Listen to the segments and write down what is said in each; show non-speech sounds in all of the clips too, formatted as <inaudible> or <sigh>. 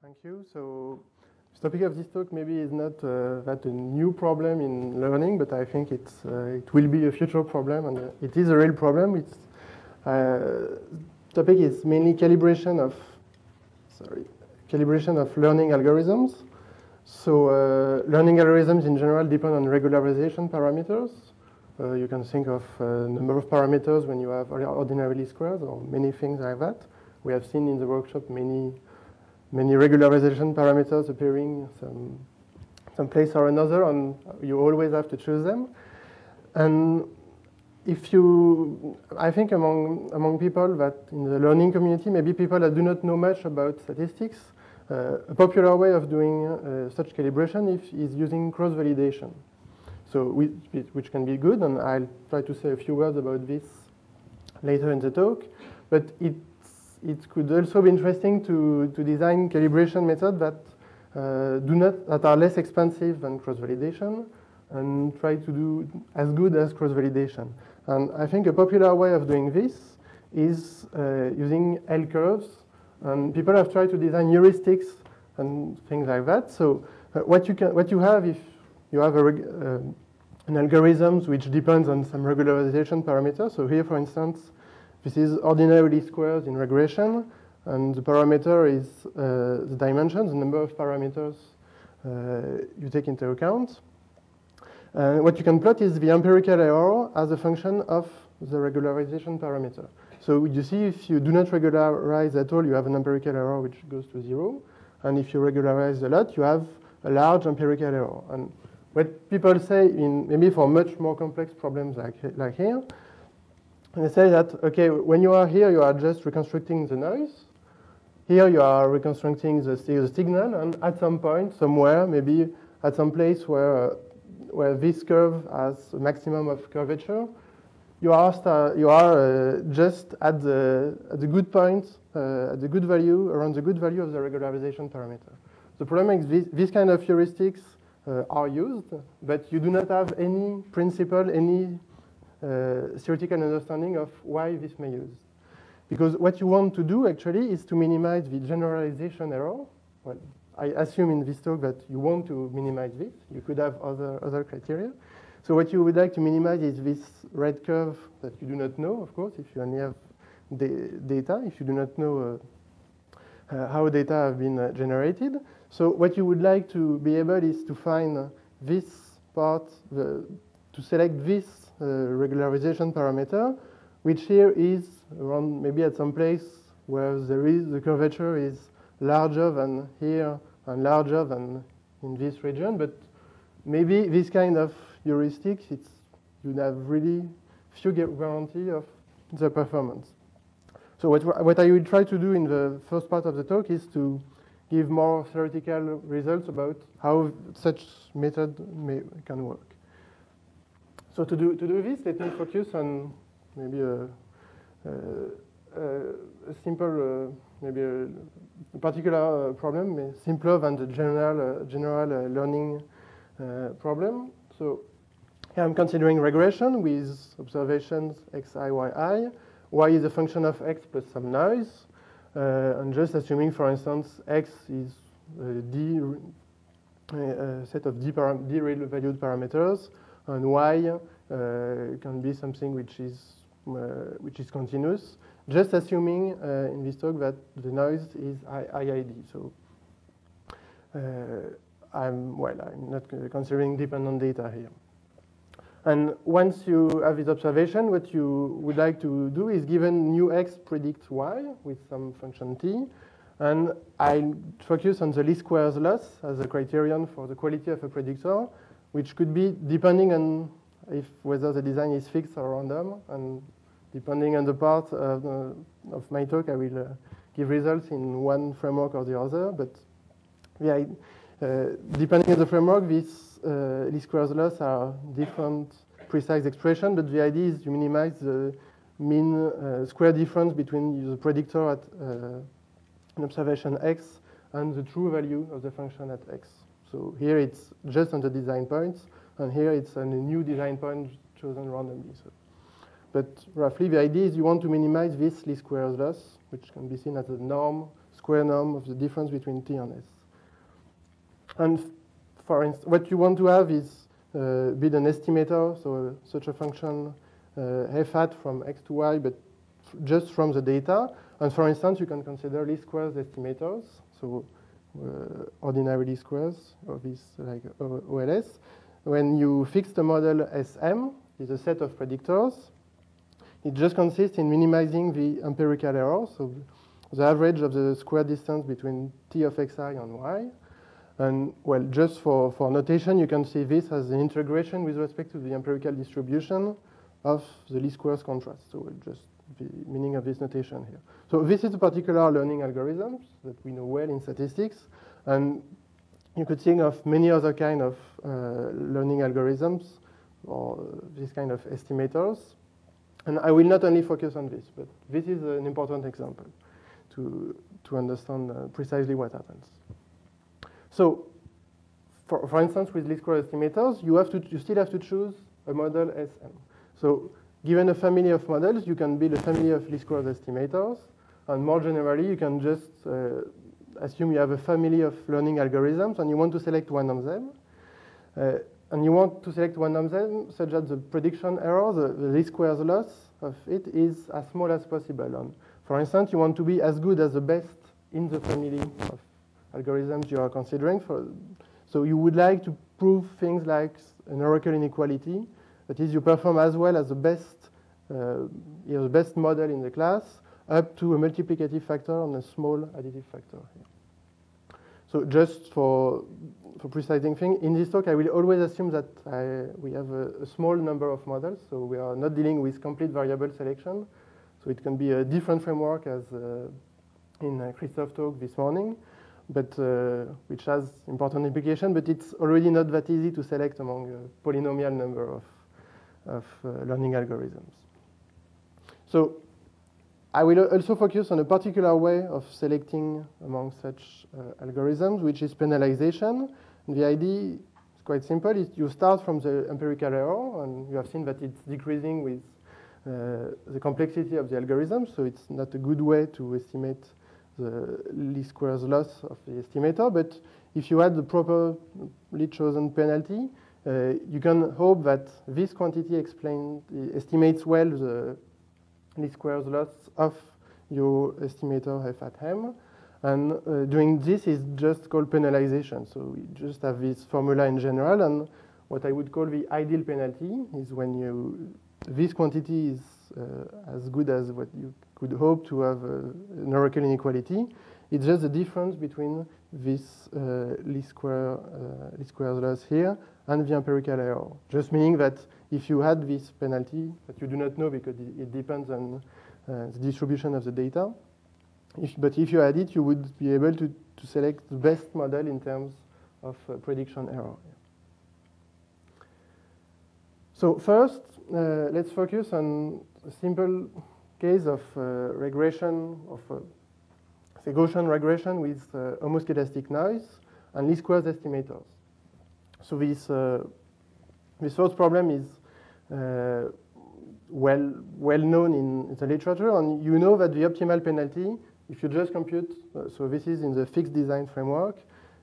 Thank you. So the topic of this talk maybe is not uh, that a new problem in learning, but I think it's, uh, it will be a future problem, and uh, it is a real problem. It's uh, topic is mainly calibration of sorry calibration of learning algorithms. So uh, learning algorithms in general depend on regularization parameters. Uh, you can think of a number of parameters when you have ordinary least squares or many things like that. We have seen in the workshop many many regularization parameters appearing some, some place or another, and you always have to choose them. And if you, I think among, among people that in the learning community, maybe people that do not know much about statistics, uh, a popular way of doing uh, such calibration is, is using cross-validation. So which, which can be good, and I'll try to say a few words about this later in the talk. But it it could also be interesting to, to design calibration methods that uh, do not that are less expensive than cross-validation and try to do as good as cross-validation. And I think a popular way of doing this is uh, using L curves. And people have tried to design heuristics and things like that. So uh, what you can what you have if you have a, uh, an algorithm which depends on some regularization parameter. So here, for instance, this is ordinary least squares in regression, and the parameter is uh, the dimension, the number of parameters uh, you take into account. Uh, what you can plot is the empirical error as a function of the regularization parameter. So you see if you do not regularize at all, you have an empirical error which goes to zero. And if you regularize a lot, you have a large empirical error. And what people say, in maybe for much more complex problems like, like here, they say that, okay, when you are here, you are just reconstructing the noise. Here you are reconstructing the, the signal, and at some point, somewhere, maybe at some place where, where this curve has a maximum of curvature, you are, you are uh, just at the, at the good point, uh, at the good value, around the good value of the regularization parameter. The problem is this, kind of heuristics uh, are used, but you do not have any principle, any uh, theoretical understanding of why this may use. Because what you want to do actually is to minimize the generalization error. Well, I assume in this talk that you want to minimize this. You could have other, other criteria. So what you would like to minimize is this red curve that you do not know, of course, if you only have data, if you do not know uh, uh, how data have been uh, generated. So what you would like to be able is to find this part, the, to select this uh, Uh, regularization parameter, which here is around maybe at some place where there is the curvature is larger than here and larger than in this region, but maybe this kind of heuristics, it's, you have really few guarantee of the performance. So what, what I will try to do in the first part of the talk is to give more theoretical results about how such method may, can work. So to do, to do this, let me focus on maybe a, a, a simple, uh, maybe a, particular uh, problem, simpler than the general, uh, general uh, learning uh, problem. So here I'm considering regression with observations x, i, y, i. y is a function of x plus some noise. Uh, and just assuming, for instance, x is a set of d, d real valued parameters, and y uh, can be something which is uh, which is continuous, just assuming uh, in this talk that the noise is IID. So I'm well, I'm not considering dependent data here. And once you have this observation, what you would like to do is given new x predicts y with some function t, and I focus on the least squares loss as a criterion for the quality of a predictor which could be depending on if whether the design is fixed or random, and depending on the part of, uh, of my talk, I will uh, give results in one framework or the other. But yeah, uh, depending on the framework, these uh, least squares loss are different precise expression, but the idea is to minimize the mean uh, square difference between the predictor at uh, an observation x and the true value of the function at x. So here it's just on the design points, and here it's on a new design point chosen randomly. So. But roughly, the idea is you want to minimize this least squares loss, which can be seen as a norm square norm of the difference between t and s. And for instance, what you want to have is uh, build an estimator, so such a function uh, f hat from x to y, but just from the data. And for instance, you can consider least squares estimators, so uh, ordinary least squares of this like OLS. When you fix the model SM, is a set of predictors. It just consists in minimizing the empirical error, so the average of the square distance between t of xi and y. And well, just for, for notation, you can see this as an integration with respect to the empirical distribution of the least squares contrast. So we'll just the meaning of this notation here. So this is a particular learning algorithm that we know well in statistics. And you could think of many other kind of uh, learning algorithms or this kind of estimators. And I will not only focus on this, but this is an important example to, to understand uh, precisely what happens. So, for, for instance, with least square estimators, you, have to, you still have to choose a model SM. So given a family of models, you can build a family of least squares estimators. And more generally, you can just uh, assume you have a family of learning algorithms and you want to select one of them. Uh, and you want to select one of them such that the prediction error, the, the least squares loss of it is as small as possible. And for instance, you want to be as good as the best in the family of algorithms you are considering. For, so you would like to prove things like an oracle inequality that is, you perform as well as the best, uh, the best model in the class up to a multiplicative factor and a small additive factor. So just for, for precising things, in this talk I will always assume that I, we have a, a, small number of models, so we are not dealing with complete variable selection. So it can be a different framework as uh, in uh, Christophe's talk this morning, but uh, which has important implication, but it's already not that easy to select among a polynomial number of of uh, learning algorithms. So I will also focus on a particular way of selecting among such uh, algorithms, which is penalization. And the idea is quite simple. You start from the empirical error, and you have seen that it's decreasing with uh, the complexity of the algorithm, so it's not a good way to estimate the least squares loss of the estimator. But if you add the properly chosen penalty, uh, you can hope that this quantity explain, estimates well the least squares loss of your estimator f at m. And uh, doing this is just called penalization. So we just have this formula in general. And what I would call the ideal penalty is when you this quantity is uh, as good as what you could hope to have uh, an oracle inequality. It's just the difference between this uh, least square uh, least squares loss here and the empirical error. Just meaning that if you had this penalty that you do not know because it, depends on uh, the distribution of the data, if, but if you had it, you would be able to, to select the best model in terms of uh, prediction error. So first, uh, let's focus on a simple case of uh, regression of uh, Gaussian regression with uh, homoscedastic noise and least squares estimators. So this, uh, this first problem is uh, well, well known in the literature, and you know that the optimal penalty, if you just compute, uh, so this is in the fixed design framework,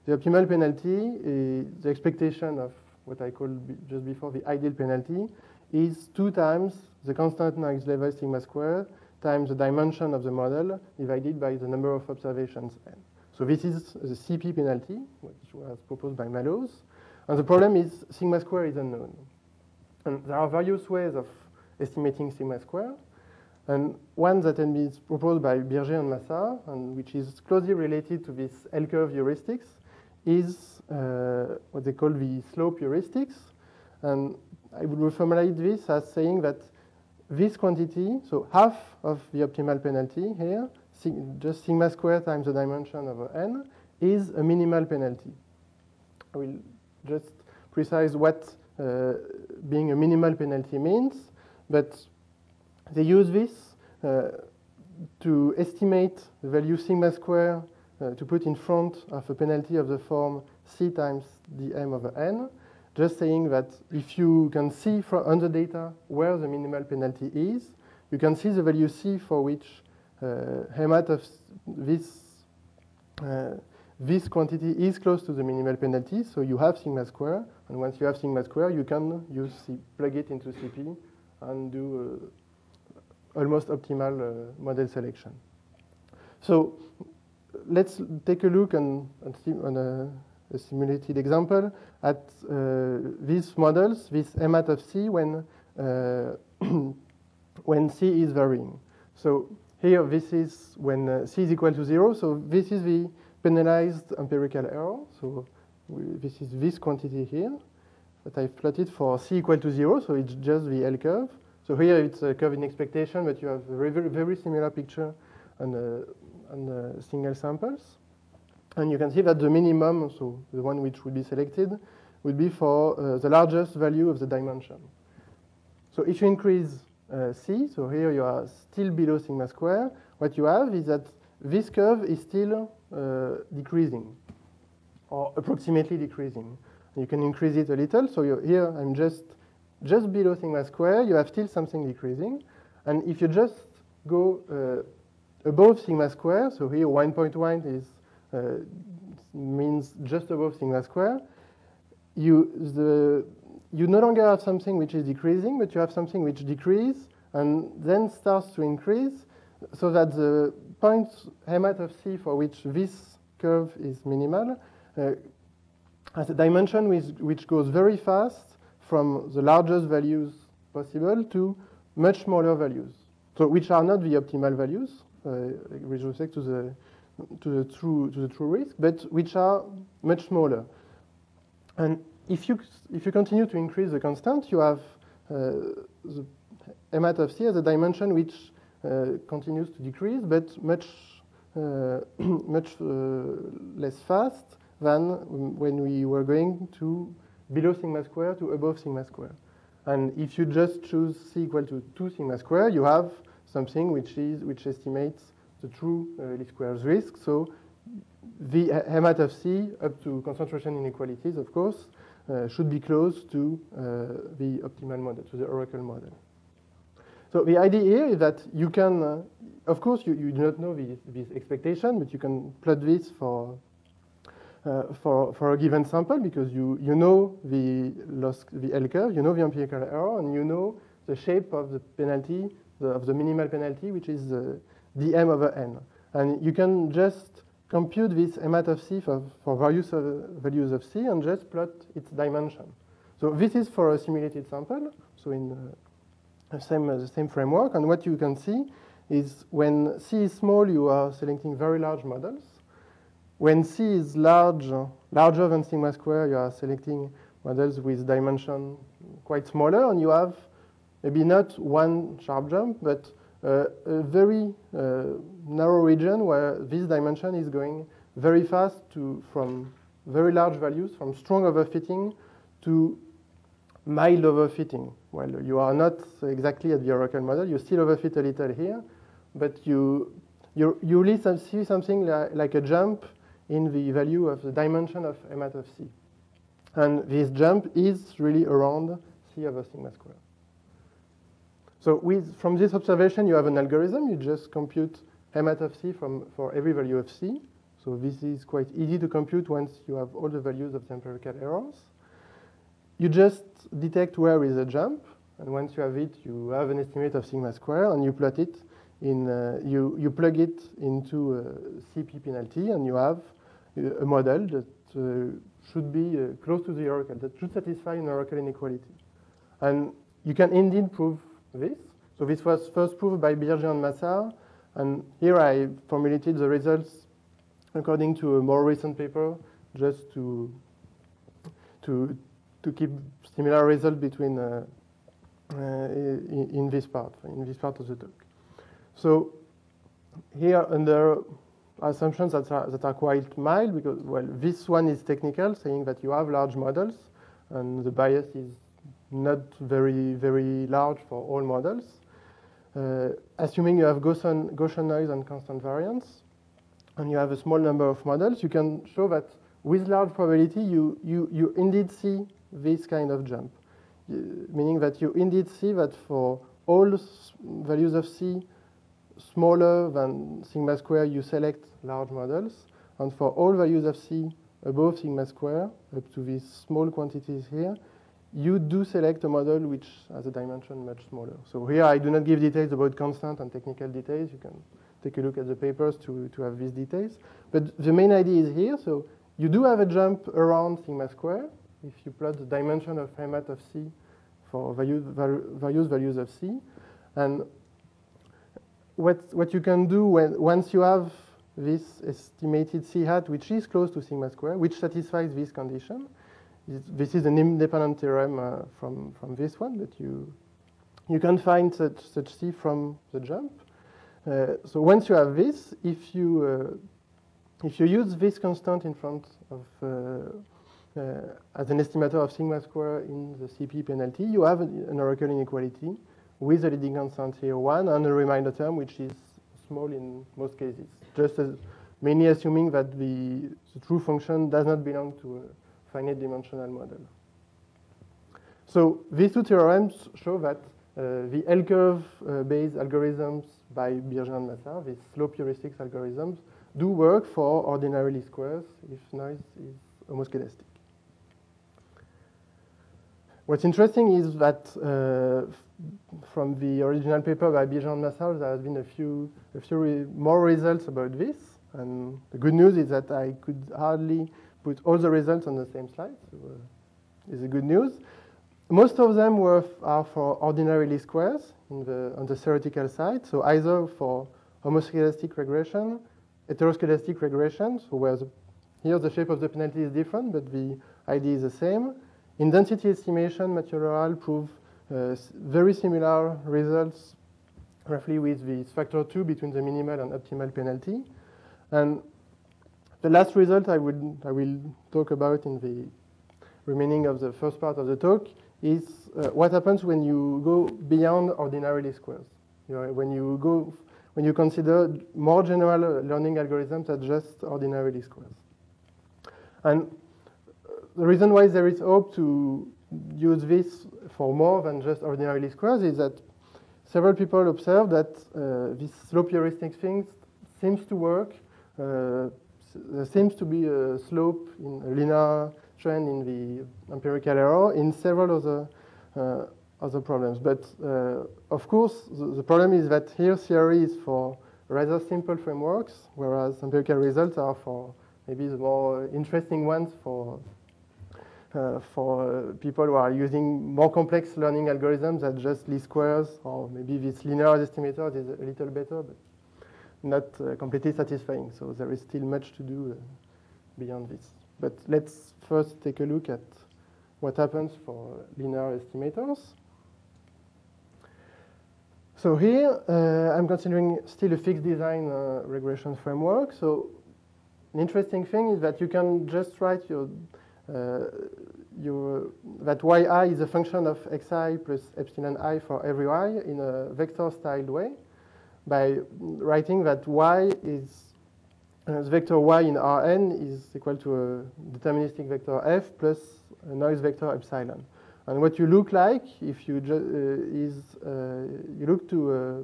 the optimal penalty is the expectation of what I called just before the ideal penalty is two times the constant noise level sigma squared times the dimension of the model divided by the number of observations n. So this is the CP penalty, which was proposed by Mallows. And the problem is sigma square is unknown. And there are various ways of estimating sigma square. And one that is proposed by Birgé and Massart, and which is closely related to this L-curve heuristics, is uh, what they call the slope heuristics. And I would reformulate this as saying that this quantity, so half of the optimal penalty here, just sigma square times the dimension over n, is a minimal penalty. I will just precise what uh, being a minimal penalty means, but they use this uh, to estimate the value sigma square uh, to put in front of a penalty of the form c times dm over n, just saying that if you can see from, on the data where the minimal penalty is, you can see the value c for which uh, Hemat of this uh, this quantity is close to the minimal penalty, so you have sigma square, and once you have sigma square, you can use C, plug it into CP and do uh, almost optimal uh, model selection. So let's take a look on, on a, a, simulated example at uh, these models, this M of C when, uh, <clears throat> when C is varying. So here, this is when uh, C is equal to zero. So this is the penalized empirical error. So this is this quantity here that I've plotted for C equal to zero. So it's just the L curve. So here it's a curve in expectation, but you have a very, very similar picture on, uh, on uh, single samples. And you can see that the minimum, so the one which would be selected, would be for uh, the largest value of the dimension. So if you increase uh, C, so here you are still below sigma square, what you have is that this curve is still uh, decreasing, or approximately decreasing. You can increase it a little, so here I'm just just below sigma square, you have still something decreasing. And if you just go uh, above sigma square, so here 1.1 is means just above sigma square, you the you no longer have something which is decreasing, but you have something which decreases and then starts to increase, so that the point m of c for which this curve is minimal uh, has a dimension which, which goes very fast from the largest values possible to much smaller values, so which are not the optimal values uh, with respect to the to the true to the true risk, but which are much smaller. And if you if you continue to increase the constant, you have uh, the m of c as a dimension which uh, continues to decrease, but much uh, <clears throat> much less fast than when we were going to below sigma square to above sigma square. And if you just choose c equal to 2 sigma square, you have something which is which estimates the true uh, least squares risk. So the m of c up to concentration inequalities, of course, uh, should be close to uh, the optimal model, to the Oracle model. So the idea here is that you can, uh, of course, you, you do not know this, this expectation, but you can plot this for uh, for, for a given sample because you, you know the loss, the L curve, you know the empirical error, and you know the shape of the penalty, the, of the minimal penalty, which is the dm over n. And you can just compute this M of C for, for various uh, values of C and just plot its dimension. So this is for a simulated sample, so in uh, the same, uh, the same framework. And what you can see is when C is small, you are selecting very large models. When C is large, larger than sigma square, you are selecting models with dimension quite smaller, and you have maybe not one sharp jump, but uh, a very uh, narrow region where this dimension is going very fast to from very large values, from strong overfitting to mild overfitting. Well, you are not exactly at the Oracle model. You still overfit a little here, but you you, you really see something like, like a jump in the value of the dimension of m of c. And this jump is really around c over sigma square. So with, from this observation, you have an algorithm. You just compute m of c from, for every value of c. So this is quite easy to compute once you have all the values of the empirical errors. You just detect where is a jump. And once you have it, you have an estimate of sigma square, and you plot it in, uh, you, you plug it into a CP penalty, and you have a model that uh, should be uh, close to the oracle, that should satisfy an oracle inequality. And you can indeed prove this. So this was first proved by Birgé and Massart, and here I formulated the results according to a more recent paper, just to to to keep similar result between uh, uh, in, in, this part, in this part of the talk. So here under assumptions that are, that are quite mild because, well, this one is technical, saying that you have large models and the bias is not very, very large for all models. Uh, assuming you have Gaussian, Gaussian noise and constant variance, and you have a small number of models, you can show that with large probability, you, you, you indeed see this kind of jump, meaning that you indeed see that for all values of C smaller than sigma square, you select large models. And for all values of c above sigma square, up to these small quantities here, you do select a model which has a dimension much smaller. So here I do not give details about constant and technical details. You can take a look at the papers to, to have these details. But the main idea is here. So you do have a jump around sigma square if you plot the dimension of Fermat of C for various, various values of C. And what, what you can do when, once you have this estimated C hat, which is close to sigma square, which satisfies this condition, this is an independent theorem uh, from, from this one, but you, you can find such, such C from the jump. Uh, so once you have this, if you, uh, if you use this constant in front of, uh, uh, as an estimator of sigma square in the CP penalty, you have an oracle inequality with a leading constant here 1 and a reminder term, which is small in most cases, just as mainly assuming that the, the true function does not belong to a finite dimensional model. So these two theorems show that uh, the L-curve-based uh, algorithms by Birgé and Massart, these slope heuristics algorithms, do work for ordinary least squares if noise is homoscedastic. What's interesting is that uh, from the original paper by Birgé and Massart, there has been a few, a few re more results about this. And the good news is that I could hardly put all the results on the same slide. So uh, is a good news. Most of them were are for ordinary least squares the, on the theoretical side. So either for homoscedastic regression, heteroscedastic regression, so where the, here the shape of the penalty is different, but the idea is the same. In density estimation, Matthieu Lerasle proved uh, very similar results roughly with this factor 2 between the minimal and optimal penalty. And the last result I, would, I will talk about in the remaining of the first part of the talk is uh, what happens when you go beyond ordinary least squares. You know, when you go, when you consider more general learning algorithms than just ordinary least squares. And uh, the reason why there is hope to use this for more than just ordinary least squares is that several people observe that uh, this slope heuristic thing seems to work uh, there seems to be a slope in a linear trend in the empirical error in several other uh, other problems. But uh, of course, the, the, problem is that here theory is for rather simple frameworks, whereas empirical results are for maybe the more interesting ones for uh, for people who are using more complex learning algorithms than just least squares, or maybe this linear estimator is a little better. But not uh, completely satisfying. So there is still much to do uh, beyond this. But let's first take a look at what happens for linear estimators. So here, uh, I'm considering still a fixed design uh, regression framework. So an interesting thing is that you can just write your, uh, your that yi is a function of xi plus epsilon i for every i in a vector-styled way by writing that y is uh, the vector y in Rn is equal to a deterministic vector f plus a noise vector epsilon. And what you look like if you uh, is uh, you look to uh,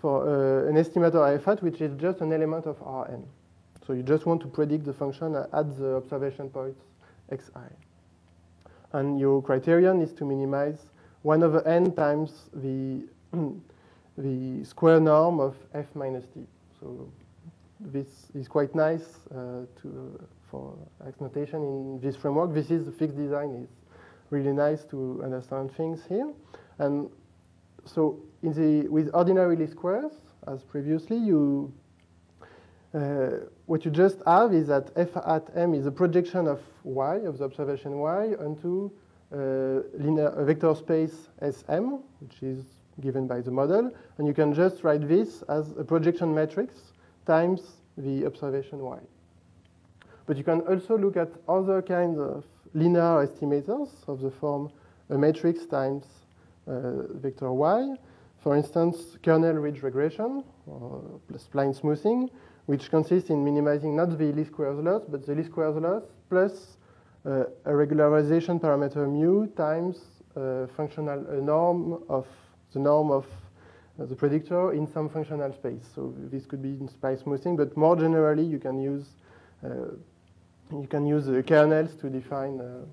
for uh, an estimator f hat which is just an element of Rn. So you just want to predict the function at the observation points xi. And your criterion is to minimize 1 over n times the <clears throat> the square norm of f minus t. So this is quite nice uh, to, for X notation in this framework. This is the fixed design. It's really nice to understand things here. And so in the, with ordinary least squares, as previously, you uh, what you just have is that f at m is a projection of y, of the observation y, onto uh, linear, a vector space Sm, which is given by the model. And you can just write this as a projection matrix times the observation y. But you can also look at other kinds of linear estimators of the form a matrix times uh, vector y. For instance, kernel ridge regression or spline smoothing, which consists in minimizing not the least squares loss, but the least squares loss plus uh, a regularization parameter mu times uh, functional a norm of the norm of the predictor in some functional space. So this could be in spline smoothing, but more generally, you can use uh, you can use uh, kernels to define uh,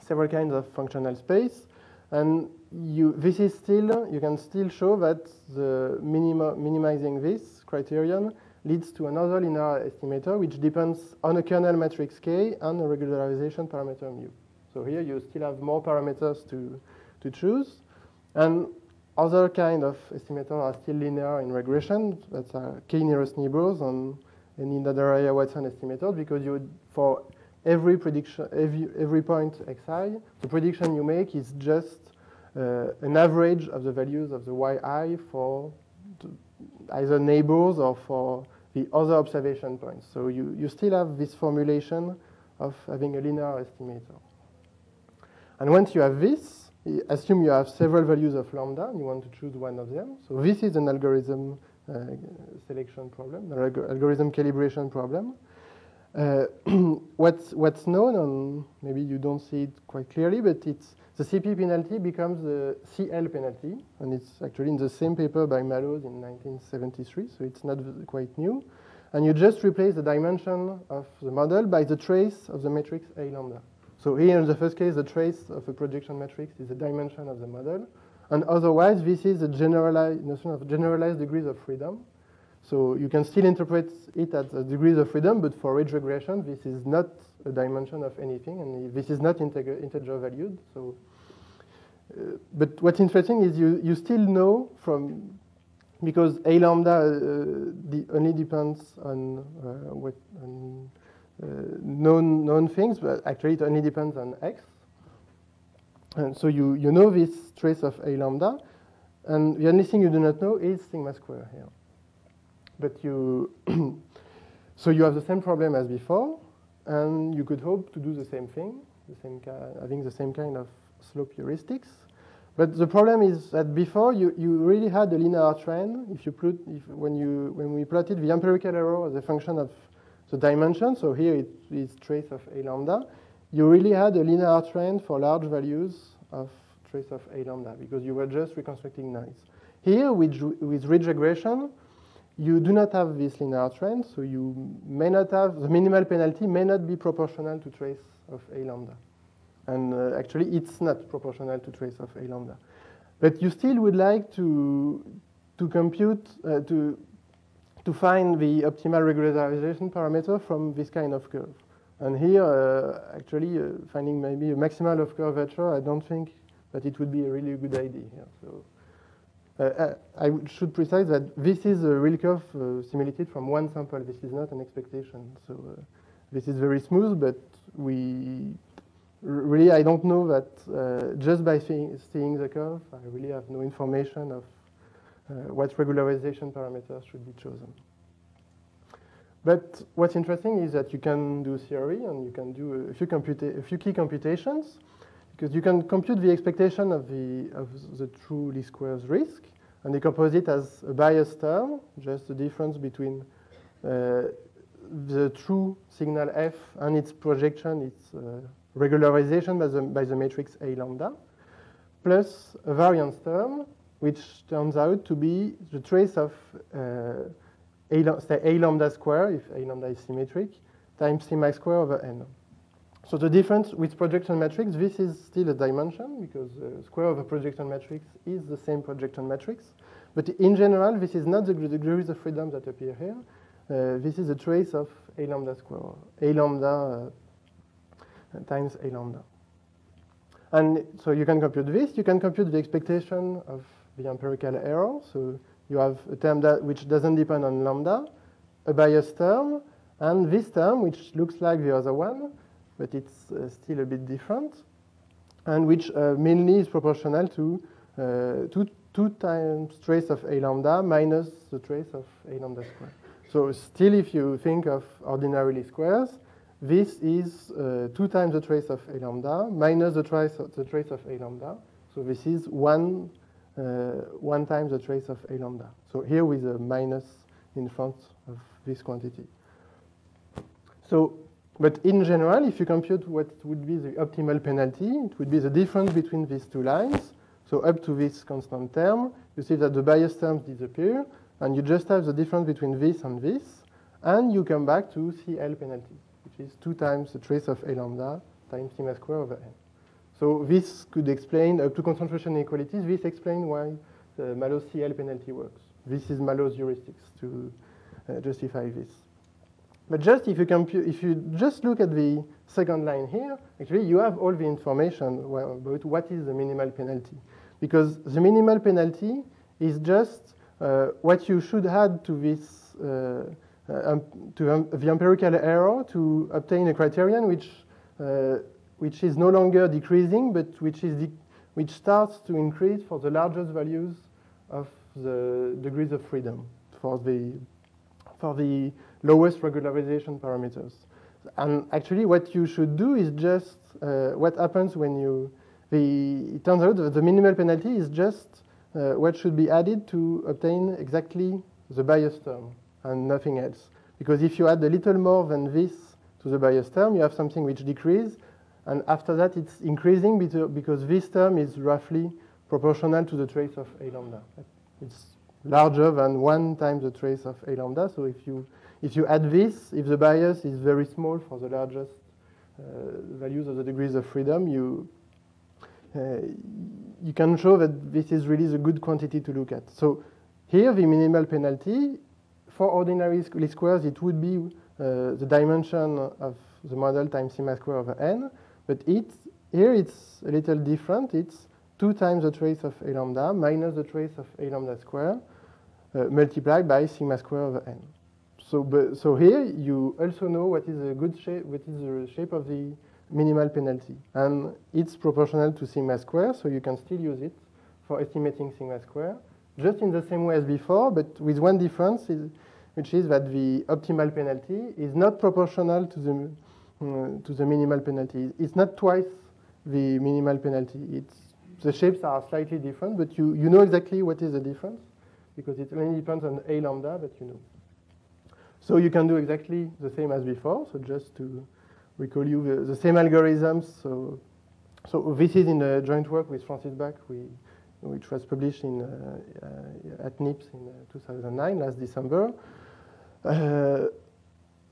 several kinds of functional space. And you, this is still, you can still show that the minimizing this criterion leads to another linear estimator, which depends on a kernel matrix K and a regularization parameter mu. So here you still have more parameters to, to choose. And other kind of estimators are still linear in regression. That's K nearest neighbors and in any Nadaraya-Watson estimator because you for every prediction, every, every point xi, the prediction you make is just uh, an average of the values of the yi for either neighbors or for the other observation points. So you, you still have this formulation of having a linear estimator. And once you have this, assume you have several values of lambda, and you want to choose one of them. So this is an algorithm uh, selection problem, an algorithm calibration problem. Uh, <clears throat> what's, what's known, and maybe you don't see it quite clearly, but it's the CP penalty becomes the CL penalty, and it's actually in the same paper by Mallows in 1973, so it's not quite new. And you just replace the dimension of the model by the trace of the matrix A lambda. So here in the first case, the trace of a projection matrix is the dimension of the model. And otherwise, this is a generalized notion of generalized degrees of freedom. So you can still interpret it as degrees of freedom, but for ridge regression, this is not a dimension of anything, and this is not integer, valued. So, uh, but what's interesting is you, you still know from, because A lambda uh, only depends on uh, what, on, uh, Uh, known, known things, but actually it only depends on X. And so you, you know this trace of A lambda, and the only thing you do not know is sigma square here but you, <clears throat> so you have the same problem as before, and you could hope to do the same thing, the same having the same kind of slope heuristics. But the problem is that before you, you really had a linear trend. If you put, if, when, you, when we plotted the empirical error as a function of the dimension, so here it is trace of A lambda, you really had a linear trend for large values of trace of A lambda because you were just reconstructing noise. Here with, with ridge regression, you do not have this linear trend, so you may not have, the minimal penalty may not be proportional to trace of A lambda. And uh, actually, it's not proportional to trace of A lambda. But you still would like to, to compute, uh, to, to find the optimal regularization parameter from this kind of curve. And here, uh, actually, uh, finding maybe a maximal of curvature, I don't think that it would be a really good idea. So uh, uh, I should precise that this is a real curve uh, simulated from one sample. This is not an expectation. So this is very smooth, but we really, I don't know that uh, just by seeing, seeing, the curve, I really have no information of uh, what regularization parameters should be chosen. But what's interesting is that you can do theory and you can do a few, a few key computations because you can compute the expectation of the, of the true least squares risk and decompose it as a bias term, just the difference between uh, the true signal f and its projection, its uh, regularization by the, by the matrix A lambda, plus a variance term, which turns out to be the trace of uh, a, say A lambda square, if A lambda is symmetric, times sigma square over n. So the difference with projection matrix, this is still a dimension because the square of a projection matrix is the same projection matrix. But in general, this is not the degrees of freedom that appear here. Uh, this is a trace of A lambda square, A lambda uh, times A lambda. And so you can compute this. You can compute the expectation of the empirical error. So you have a term that which doesn't depend on lambda, a bias term, and this term, which looks like the other one, but it's uh, still a bit different, and which uh, mainly is proportional to uh, two, two times trace of A lambda minus the trace of A lambda squared. So still, if you think of ordinary least squares, this is uh, 2 times the trace of A lambda minus the trace of, the trace of A lambda. So this is 1, uh, 1 times the trace of A lambda. So here with a minus in front of this quantity. So but in general, if you compute what would be the optimal penalty, it would be the difference between these two lines. So up to this constant term, you see that the bias terms disappear, and you just have the difference between this and this, and you come back to CL penalty, which is 2 times the trace of A lambda times sigma square over n. So this could explain, up to concentration inequalities, this explains why the Mallows CL penalty works. This is Mallows heuristics to uh, justify this. But just if you, if you just look at the second line here, actually you have all the information about what is the minimal penalty. Because the minimal penalty is just uh, what you should add to this, uh, uh um, to um, the empirical error to obtain a criterion which, uh, which is no longer decreasing, but which, is which starts to increase for the largest values of the degrees of freedom for the, for the lowest regularization parameters. And actually what you should do is just uh, what happens when you, the, it turns out that the minimal penalty is just uh, what should be added to obtain exactly the bias term and nothing else. Because if you add a little more than this to the bias term, you have something which decreases, and after that it's increasing because this term is roughly proportional to the trace of A lambda. It's larger than one times the trace of A lambda, so if you if you add this, if the bias is very small for the largest uh, values of the degrees of freedom, you, uh, you can show that this is really the good quantity to look at. So here, the minimal penalty, for ordinary least squares, it would be uh, the dimension of the model times sigma square over n, but it, here it's a little different. It's 2 times the trace of A lambda minus the trace of A lambda square uh, multiplied by sigma square of n. So, but, so here you also know what is a good shape, what is the shape of the minimal penalty. And it's proportional to sigma square, so you can still use it for estimating sigma square, just in the same way as before, but with one difference, is, which is that the optimal penalty is not proportional to the, to the minimal penalty. It's not twice the minimal penalty. It's, the shapes are slightly different, but you, you know exactly what is the difference, because it only depends on A lambda that you know. So you can do exactly the same as before. So just to recall you the, the same algorithms. So, so this is in a joint work with Francis Bach, we, which was published in, uh, uh, at NIPS in uh, 2009, last December. Uh,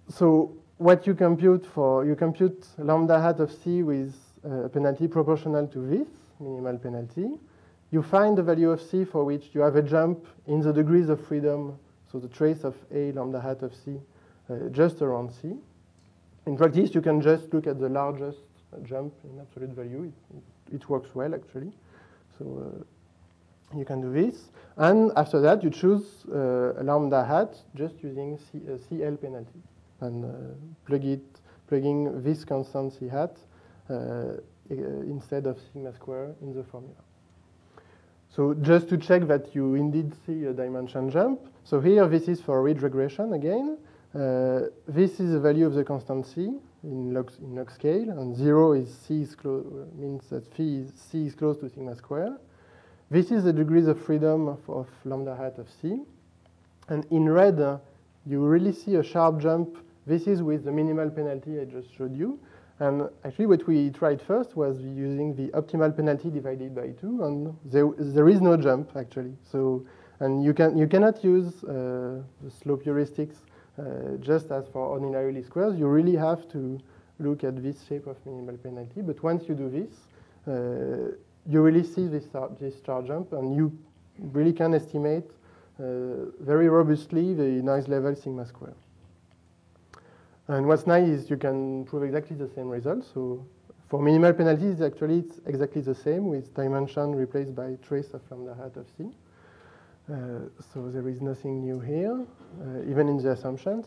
so what you compute for, you compute lambda hat of C with uh, a penalty proportional to this minimal penalty. You find the value of C for which you have a jump in the degrees of freedom so the trace of A lambda hat of C uh, just around C. In practice, you can just look at the largest jump in absolute value. It, it works well, actually. So uh, you can do this. And after that, you choose uh, lambda hat just using C, uh, CL penalty and uh, plug it, plugging this constant C hat uh, instead of sigma square in the formula. So just to check that you indeed see a dimension jump. So here, this is for ridge regression again. Uh, this is the value of the constant c in log, in log scale, and zero is c is means that phi is, c is close to sigma square. This is the degrees of freedom of, of lambda hat of c. And in red, uh, you really see a sharp jump. This is with the minimal penalty I just showed you. And actually what we tried first was using the optimal penalty divided by 2, and there, there is no jump, actually. So, and you, can, you cannot use uh, the slope heuristics uh, just as for ordinary least squares. You really have to look at this shape of minimal penalty. But once you do this, uh, you really see this, this star jump, and you really can estimate uh, very robustly the noise level sigma square. And what's nice is you can prove exactly the same result. So for minimal penalties, actually it's exactly the same with dimension replaced by trace of lambda hat of C. Uh, so there is nothing new here, uh, even in the assumptions.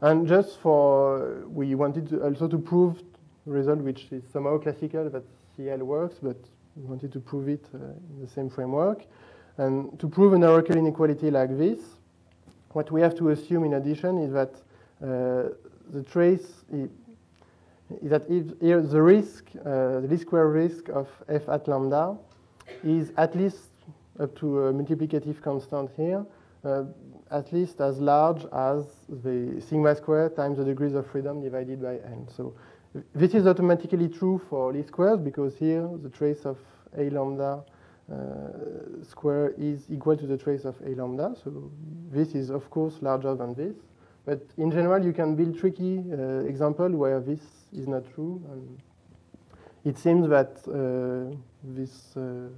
And just for, we wanted to also to prove result which is somehow classical that CL works, but we wanted to prove it uh, in the same framework. And to prove an Oracle inequality like this, what we have to assume in addition is that uh, the trace is, that if here the risk, uh, the least square risk of f at lambda is at least up to a multiplicative constant here, uh, at least as large as the sigma square times the degrees of freedom divided by n. So this is automatically true for least squares because here the trace of a lambda uh, square is equal to the trace of a lambda. So this is, of course, larger than this. But in general, you can build tricky uh, example where this is not true. And it seems that uh, this, uh,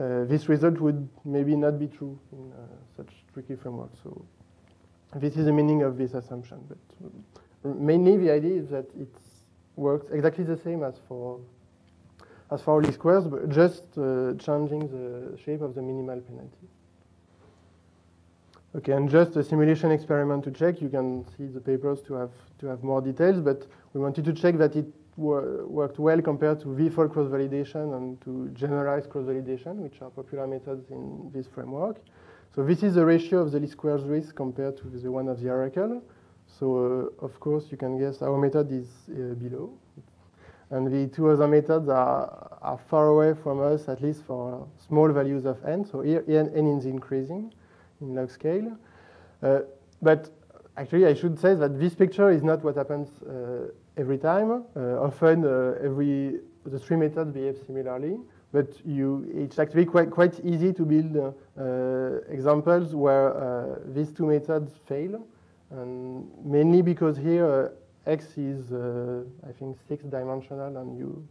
uh, this result would maybe not be true in uh, such tricky framework. So this is the meaning of this assumption. But mainly the idea is that it works exactly the same as for as for least squares, but just uh, changing the shape of the minimal penalty. Okay, and just a simulation experiment to check. You can see the papers to have to have more details, but we wanted to check that it wor worked well compared to V-fold cross-validation and to generalized cross-validation, which are popular methods in this framework. So this is the ratio of the least squares risk compared to the one of the oracle. So uh, of course you can guess our method is uh, below. And the two other methods are, are far away from us, at least for small values of n. So here n, n is increasing in log scale. Uh, but actually, I should say that this picture is not what happens uh, every time. Uh, often, uh, every the three methods behave similarly. But you, it's actually quite, quite easy to build uh, examples where these two methods fail. And mainly because here X is, uh, I think, six dimensional, and you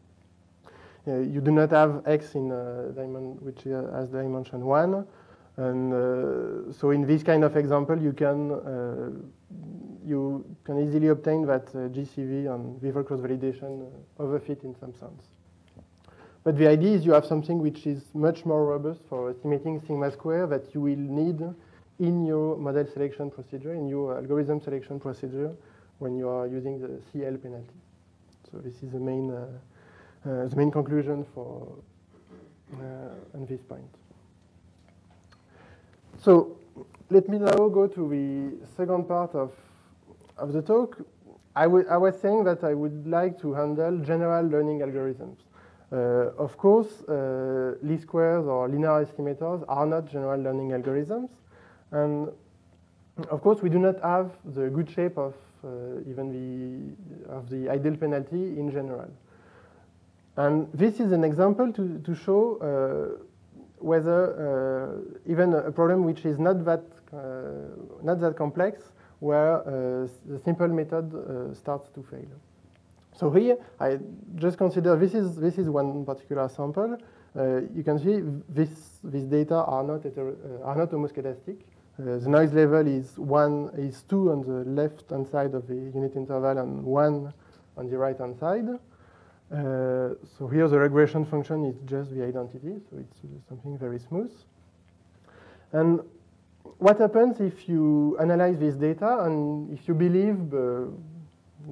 uh, you do not have X in a diamond which has dimension one. And uh, so in this kind of example, you can uh, you can easily obtain that uh, GCV and V-fold cross validation uh, overfit in some sense. But the idea is you have something which is much more robust for estimating sigma square that you will need in your model selection procedure, in your algorithm selection procedure, when you are using the CL penalty. So this is the main, uh, uh, the main conclusion for uh, on this point. So let me now go to the second part of, of the talk. I, I was saying that I would like to handle general learning algorithms. Uh, of course, uh, least squares or linear estimators are not general learning algorithms. And of course, we do not have the good shape of uh, even the, of the ideal penalty in general. And this is an example to, to show uh, whether uh, even a problem which is not that, not that complex, where the simple method starts to fail. So here, I just consider this is, this is one particular sample. Uh, you can see this, these data are not, uh, are not homoscedastic. Uh, the noise level is one is two on the left hand side of the unit interval and one on the right hand side. Uh, so here the regression function is just the identity, so it's uh, something very smooth. And what happens if you analyze this data and if you believe, uh,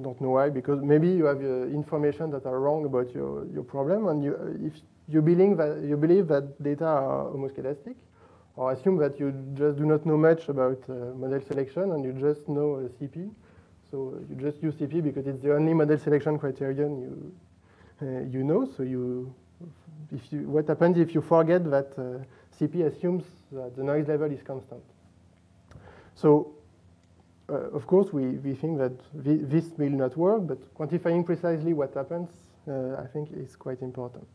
don't know why, because maybe you have uh, information that are wrong about your, your problem, and you, if you believe that you believe that data are almost homoscedastic, or assume that you just do not know much about uh, model selection and you just know uh, CP. So you just use CP because it's the only model selection criterion you, uh, you know. So you, if you, what happens if you forget that uh, CP assumes that the noise level is constant? So uh, of course, we, we think that this will not work, but quantifying precisely what happens, uh, I think, is quite important.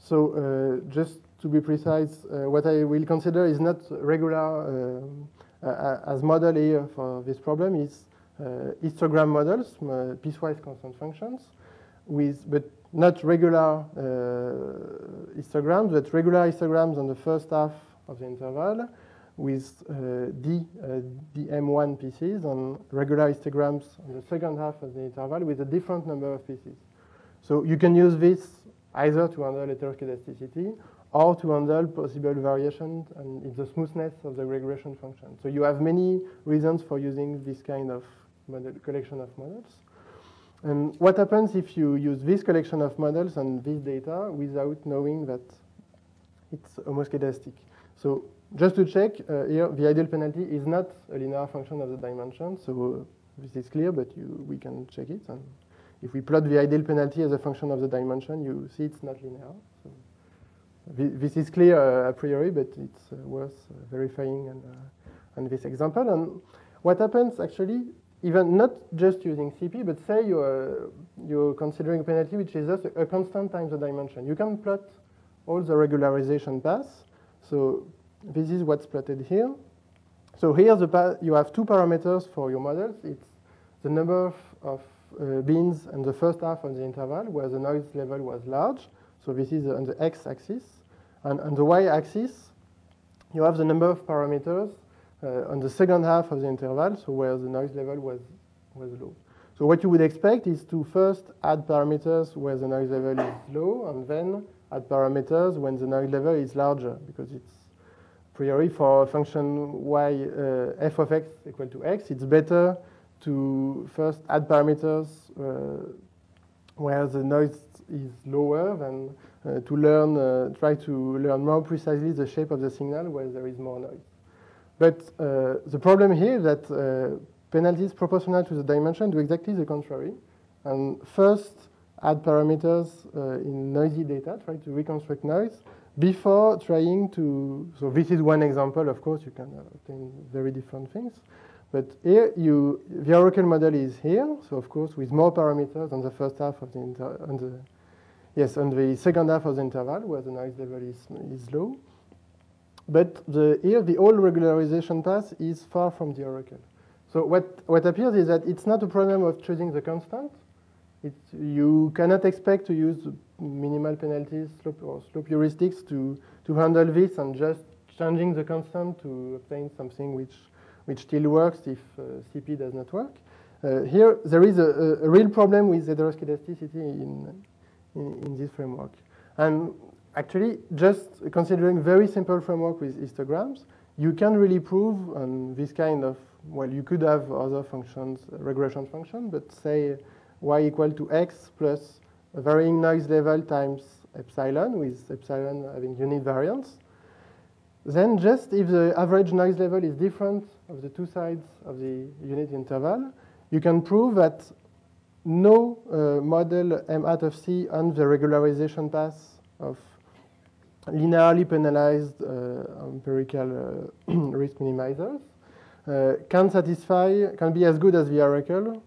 So just to be precise, uh, what I will consider is not regular uh, uh, as model here for this problem is histogram models, piecewise constant functions, with but not regular histograms, but regular histograms on the first half of the interval with uh, D, uh, DM1 pieces and regular histograms on the second half of the interval with a different number of pieces. So you can use this either to handle heteroscedasticity or to handle possible variations and the smoothness of the regression function. So you have many reasons for using this kind of model, collection of models. And what happens if you use this collection of models and this data without knowing that it's homoscedastic? So just to check, uh, here the ideal penalty is not a linear function of the dimension. So this is clear, but you, we can check it. And if we plot the ideal penalty as a function of the dimension, you see it's not linear. So this is clear uh, a priori, but it's uh, worth uh, verifying on, on this example. And what happens actually, even not just using CP, but say you're, you're considering a penalty which is just a, constant times the dimension. You can plot all the regularization paths. So this is what's plotted here. So here the you have two parameters for your models. It's the number of, of uh, bins and the first half of the interval where the noise level was large. So this is on the x-axis. And on the y-axis, you have the number of parameters uh, on the second half of the interval, so where the noise level was, was low. So what you would expect is to first add parameters where the noise level is low, and then add parameters when the noise level is larger, because it's a priori for a function y uh, f of x equal to x, it's better to first add parameters uh, where the noise is lower than uh, to learn, uh, try to learn more precisely the shape of the signal where there is more noise. But uh, the problem here is that uh, penalties proportional to the dimension do exactly the contrary. And first, add parameters uh, in noisy data, try to reconstruct noise, before trying to, so this is one example, of course, you can obtain very different things. But here, you, the Oracle model is here, so of course, with more parameters on the first half of the, on the yes, on the second half of the interval, where the noise level is, is low. But the, here, the old regularization path is far from the Oracle. So what, what appears is that it's not a problem of choosing the constant. It, you cannot expect to use minimal penalties slope or slope heuristics to, to handle this and just changing the constant to obtain something which, which still works if uh, CP does not work. Uh, here, there is a, a, real problem with heteroscedasticity in, in, in this framework. And actually, just considering very simple framework with histograms, you can really prove on this kind of, well, you could have other functions, regression function, but say y equal to x plus a varying noise level times epsilon, with epsilon having unit variance. Then just if the average noise level is different of the two sides of the unit interval, you can prove that no uh, model M hat of C on the regularization path of linearly penalized uh, empirical uh, <clears throat> risk minimizers uh, can satisfy, can be as good as the Oracle.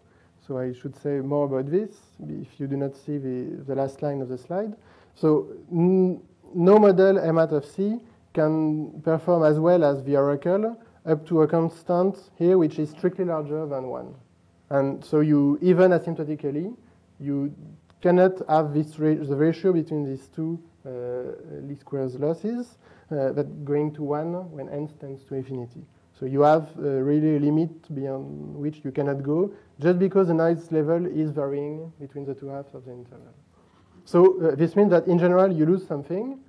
So I should say more about this if you do not see the, the last line of the slide. So no model M hat of C can perform as well as the Oracle up to a constant here which is strictly larger than 1. And so you, even asymptotically, you cannot have this ra the ratio between these two least squares losses uh, that going to 1 when n tends to infinity. So you have uh, really a limit beyond which you cannot go just because the noise level is varying between the two halves of the interval. So uh, this means that in general you lose something.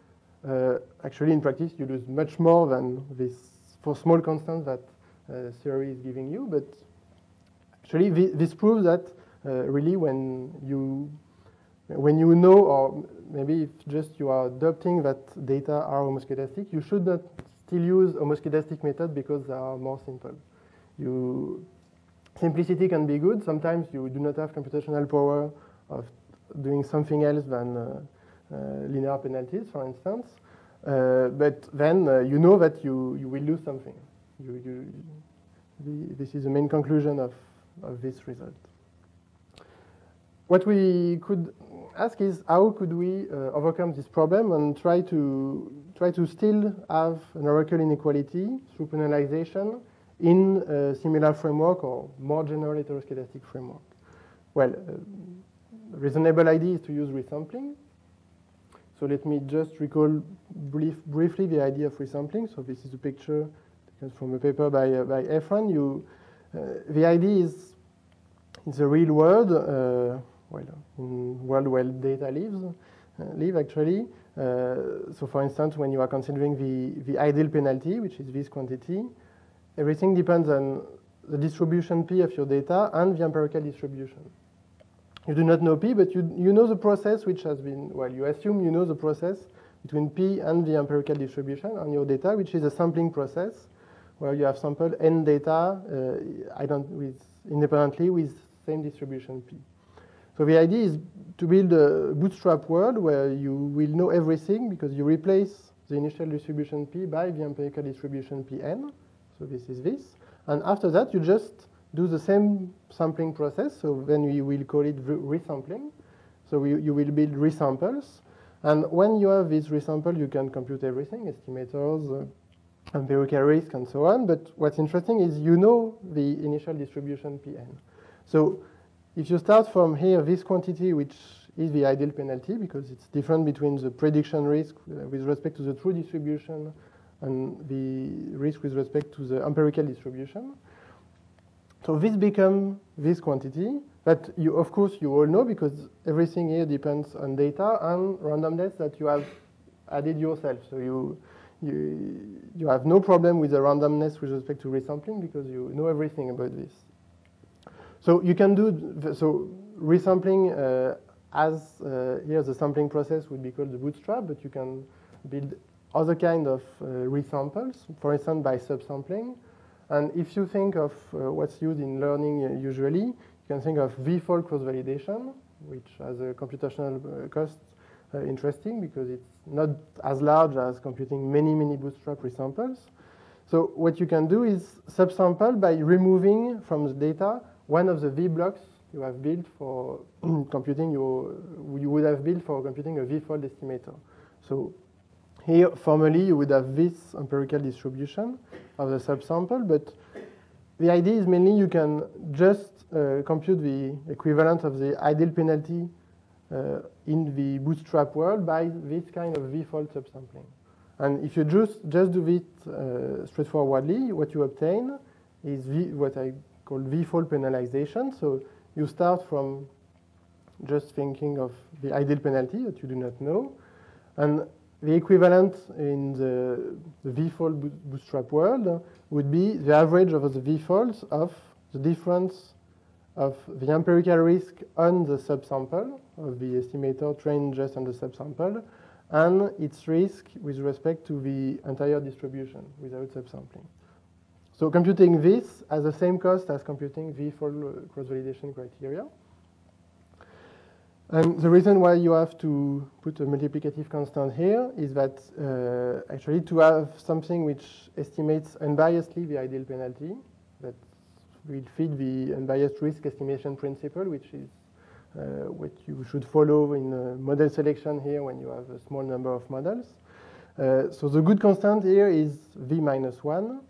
Uh, actually, in practice, you lose much more than this for small constants that uh, theory is giving you. But actually, this proves that really when you when you know, or maybe if just you are adopting that data are homoscedastic, you should not still use homoscedastic method because they are more simple. You, simplicity can be good. Sometimes you do not have computational power of doing something else than uh, uh, linear penalties, for instance. Uh, but then uh, you know that you, you will lose something. You, you, the, this is the main conclusion of, of this result. What we could ask is how could we uh, overcome this problem and try to try to still have an oracle inequality through penalization in a similar framework or more general heteroscedastic framework? Well, uh, reasonable idea is to use resampling. So let me just recall brief, briefly the idea of resampling. So this is a picture taken from a paper by, uh, by Efron. You, uh, the idea is in the real world, uh, well, in world where data lives, uh, live actually. Uh, so for instance, when you are considering the, the ideal penalty, which is this quantity, everything depends on the distribution P of your data and the empirical distribution. You do not know P, but you, you know the process which has been, well, you assume you know the process between P and the empirical distribution on your data, which is a sampling process where you have sampled n data uh, with, independently with same distribution P. So the idea is to build a bootstrap world where you will know everything because you replace the initial distribution P by the empirical distribution Pn. So this is this. And after that, you just do the same sampling process. So then we will call it resampling. So we, you will build resamples. And when you have this resample, you can compute everything, estimators, uh, empirical risk, and so on. But what's interesting is you know the initial distribution Pn. So if you start from here, this quantity, which is the ideal penalty, because it's different between the prediction risk uh, with respect to the true distribution and the risk with respect to the empirical distribution. So this becomes this quantity that you, of course, you all know because everything here depends on data and randomness that you have added yourself. So you, you, you have no problem with the randomness with respect to resampling because you know everything about this. So you can do, so resampling uh, as uh, here the sampling process would be called the bootstrap, but you can build other kind of uh, resamples, for instance, by subsampling. And if you think of uh, what's used in learning uh, usually, you can think of v-fold cross-validation, which has a computational uh, cost uh, interesting because it's not as large as computing many, many bootstrap resamples. So what you can do is subsample by removing from the data one of the V blocks you have built for <clears throat> computing your, you would have built for computing a V-fold estimator. So here, formally, you would have this empirical distribution of the subsample, but the idea is mainly you can just uh, compute the equivalent of the ideal penalty uh, in the bootstrap world by this kind of v-fold subsampling. And if you just, just do it uh, straightforwardly, what you obtain is v, what I call v-fold penalization. So you start from just thinking of the ideal penalty that you do not know, and the equivalent in the, the v-fold bootstrap world would be the average of the v-folds of the difference of the empirical risk on the subsample of the estimator trained just on the subsample and its risk with respect to the entire distribution without subsampling. So computing this has the same cost as computing v-fold cross-validation criteria. And the reason why you have to put a multiplicative constant here is that uh, actually to have something which estimates unbiasedly the ideal penalty, that will fit the unbiased risk estimation principle, which is uh, what you should follow in uh, model selection here when you have a small number of models. Uh, so the good constant here is v minus 1.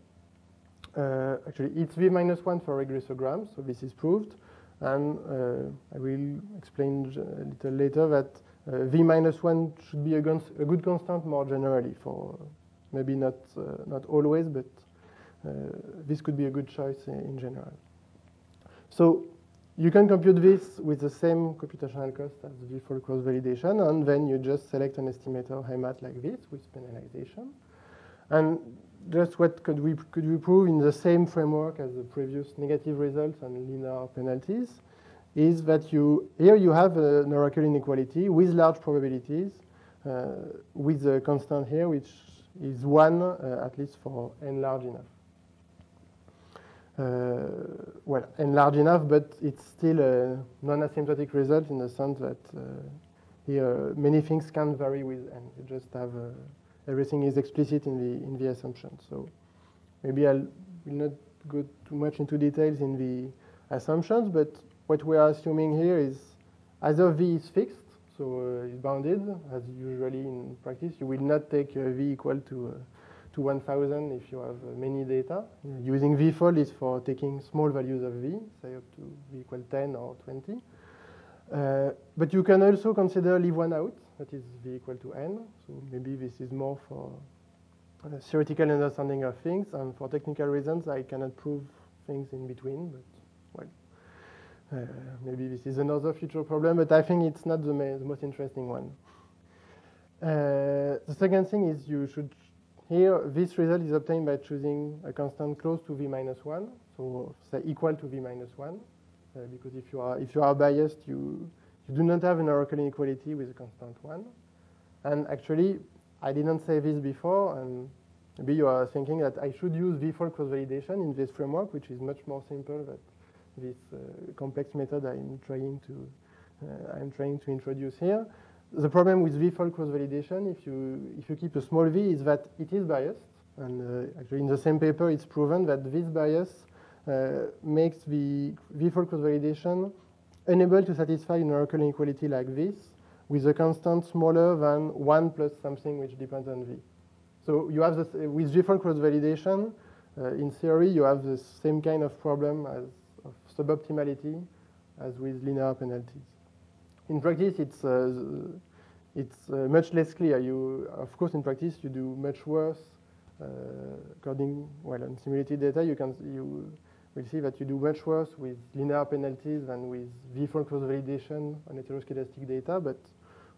Uh, actually, it's v minus 1 for regressograms, so this is proved. And uh, I will explain a little later that uh, v minus 1 should be a, a, good constant more generally for maybe not, uh, not always, but this could be a good choice in general. So you can compute this with the same computational cost as v-fold cross-validation, and then you just select an estimator HEMAT like this with penalization. And just what could we, could we prove in the same framework as the previous negative results and linear penalties is that you, here you have an oracle inequality with large probabilities uh, with a constant here which is 1 uh, at least for n large enough. Uh, well, n large enough, but it's still a non-asymptotic result in the sense that uh, here many things can vary with n. You just have everything is explicit in the in the assumption. So maybe I will not go too much into details in the assumptions, but what we are assuming here is either v is fixed, so uh, it's bounded, as usually in practice. You will not take uh, v equal to uh, to 1,000 if you have uh, many data. Using v-fold is for taking small values of v, say up to v equal 10 or 20. Uh, but you can also consider leave one out, that is v equal to n. So maybe this is more for theoretical understanding of things, and for technical reasons, I cannot prove things in between, but well, uh, maybe this is another future problem, but I think it's not the, the most interesting one. Uh, the second thing is you should, here, this result is obtained by choosing a constant close to v minus 1, so say equal to v minus 1. Uh, because if you are if you are biased, you you do not have an oracle inequality with a constant one. And actually, I didn't say this before, and maybe you are thinking that I should use v-fold cross-validation in this framework, which is much more simple than this uh, complex method I'm trying to uh, I'm trying to introduce here. The problem with v-fold cross-validation, if you if you keep a small v, is that it is biased, and uh, actually in the same paper, it's proven that this bias uh, makes the v-fold cross-validation unable to satisfy an oracle inequality like this with a constant smaller than 1 plus something which depends on v. So you have this, with different cross-validation, uh, in theory, you have the same kind of problem as of suboptimality as with linear penalties. In practice, it's, uh, it's uh, much less clear. You, of course, in practice, you do much worse. Uh, according, well, on simulated data, you can you will see that you do much worse with linear penalties than with v-fold cross-validation on heteroscedastic data. But,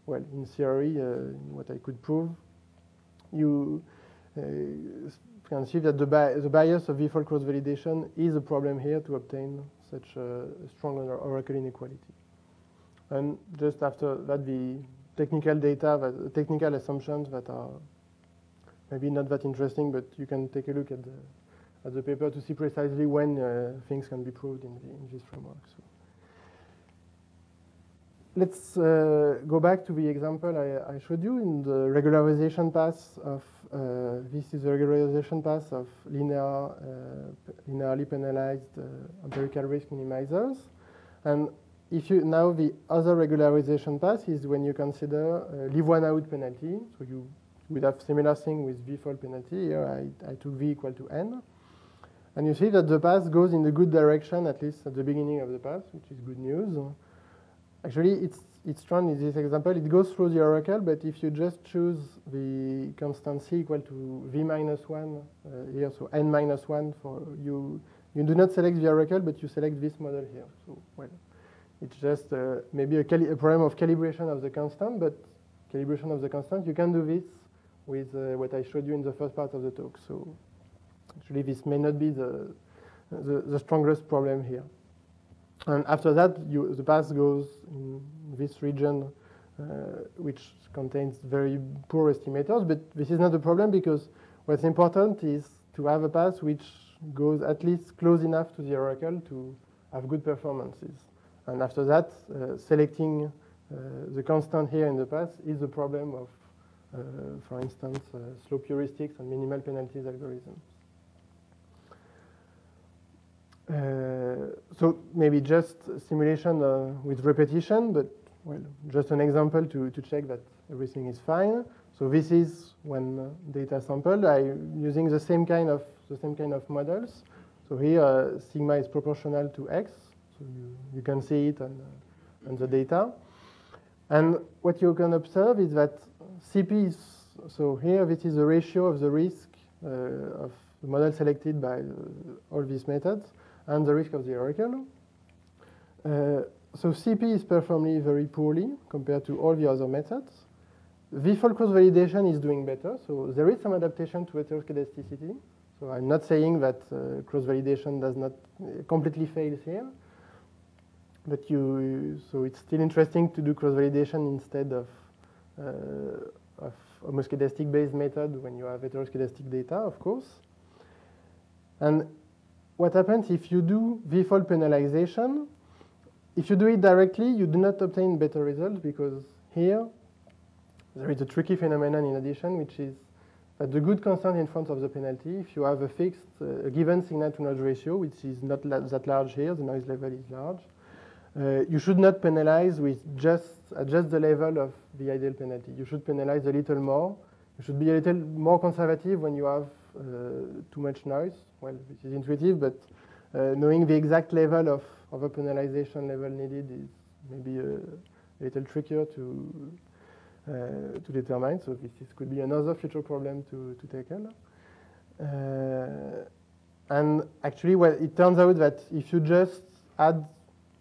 well, in theory, uh, what I could prove, you uh, can see that the, bi the bias of v-fold cross-validation is a problem here to obtain such a strong oracle inequality. And just after that, the technical data, that, technical assumptions that are maybe not that interesting, but you can take a look at the, at the paper to see precisely when uh, things can be proved in, the, in this framework. So let's uh, go back to the example I, I, showed you in the regularization path of, uh, this is the regularization path of linear, uh, linearly penalized uh, empirical risk minimizers. And if you, now the other regularization path is when you consider uh, leave one out penalty. So you would have similar thing with v-fold penalty. Here I, I took v equal to n. And you see that the path goes in the good direction, at least at the beginning of the path, which is good news. Actually, it's, it's strong in this example. It goes through the oracle, but if you just choose the constant c equal to v minus 1 uh, here, so n minus 1 for you, you do not select the oracle, but you select this model here. So, well, it's just uh, maybe a, a, problem of calibration of the constant, but calibration of the constant, you can do this with uh, what I showed you in the first part of the talk. So actually, this may not be the, the, the strongest problem here. And after that, you, the path goes in this region, uh, which contains very poor estimators. But this is not a problem because what's important is to have a path which goes at least close enough to the oracle to have good performances. And after that, uh, selecting uh, the constant here in the path is the problem of, uh, for instance, uh, slope heuristics and minimal penalties algorithms. Uh, so maybe just simulation uh, with repetition, but well, just an example to, to check that everything is fine. So this is one uh, data sample. I'm using the same kind of the same kind of models. So here uh, sigma is proportional to x. So you, you can see it on, uh, on the data. And what you can observe is that CP is, so here this is the ratio of the risk of the model selected by all these methods and the risk of the oracle. Uh, so CP is performing very poorly compared to all the other methods. V-fold cross-validation is doing better, so there is some adaptation to heteroscedasticity. So I'm not saying that uh, cross-validation does not uh, completely fail here, but you, so it's still interesting to do cross-validation instead of, uh, of homoscedastic-based method when you have heteroscedastic data, of course. And what happens if you do v-fold penalization? If you do it directly, you do not obtain better results because here there is a tricky phenomenon in addition, which is that the good constant in front of the penalty, if you have a fixed, uh, a given signal to noise ratio, which is not la that large here, the noise level is large, uh, you should not penalize with just adjust the level of the ideal penalty. You should penalize a little more. You should be a little more conservative when you have too much noise. Well, this is intuitive, but uh, knowing the exact level of, of a penalization level needed is maybe a, a little trickier to uh, to determine. So this, this, could be another future problem to, to tackle. Uh, and actually, well, it turns out that if you just add,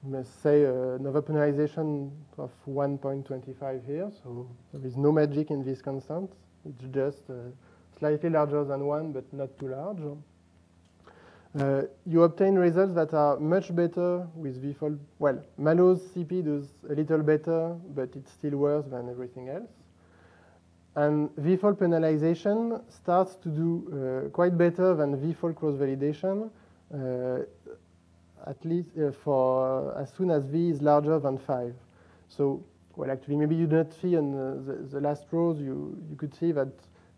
let's say, uh, another penalization of 1.25 here, so there is no magic in this constant. It's just slightly larger than 1, but not too large. Uh, you obtain results that are much better with v-fold. Well, Mallow's CP does a little better, but it's still worse than everything else. And v-fold penalization starts to do uh, quite better than v-fold cross-validation, uh, at least uh, for as soon as v is larger than 5. So, well, actually, maybe you do not see on the, the last rows, you, you could see that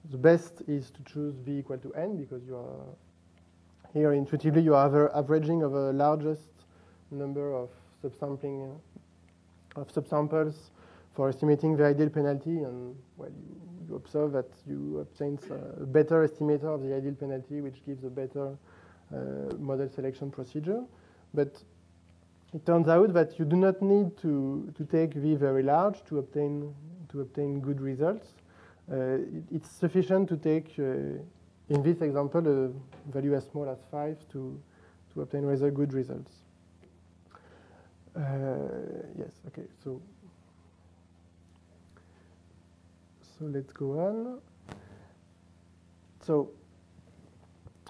the best is to choose v equal to n because you are here intuitively you are averaging of a largest number of subsampling of subsamples for estimating the ideal penalty, and well, you, you observe that you obtain a better estimator of the ideal penalty, which gives a better uh, model selection procedure. But it turns out that you do not need to, to take V very large to obtain, to obtain good results. Uh, it's sufficient to take, uh, in this example, a value as small as 5 to, to obtain rather good results. Uh, yes, okay, so so let's go on. So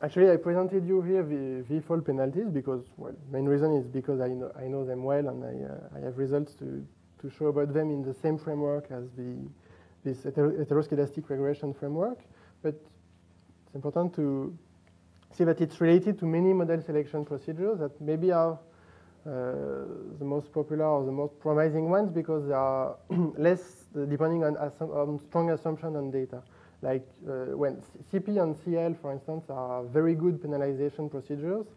actually, I presented you here the V-fold penalties because, well, main reason is because I know, I know them well and I, uh, I have results to, to show about them in the same framework as the, this heteroscedastic regression framework. But it's important to see that it's related to many model selection procedures that maybe are uh, the most popular or the most promising ones because they are <clears throat> less depending on, on, strong assumption on data. Like uh, when CP and CL, for instance, are very good penalization procedures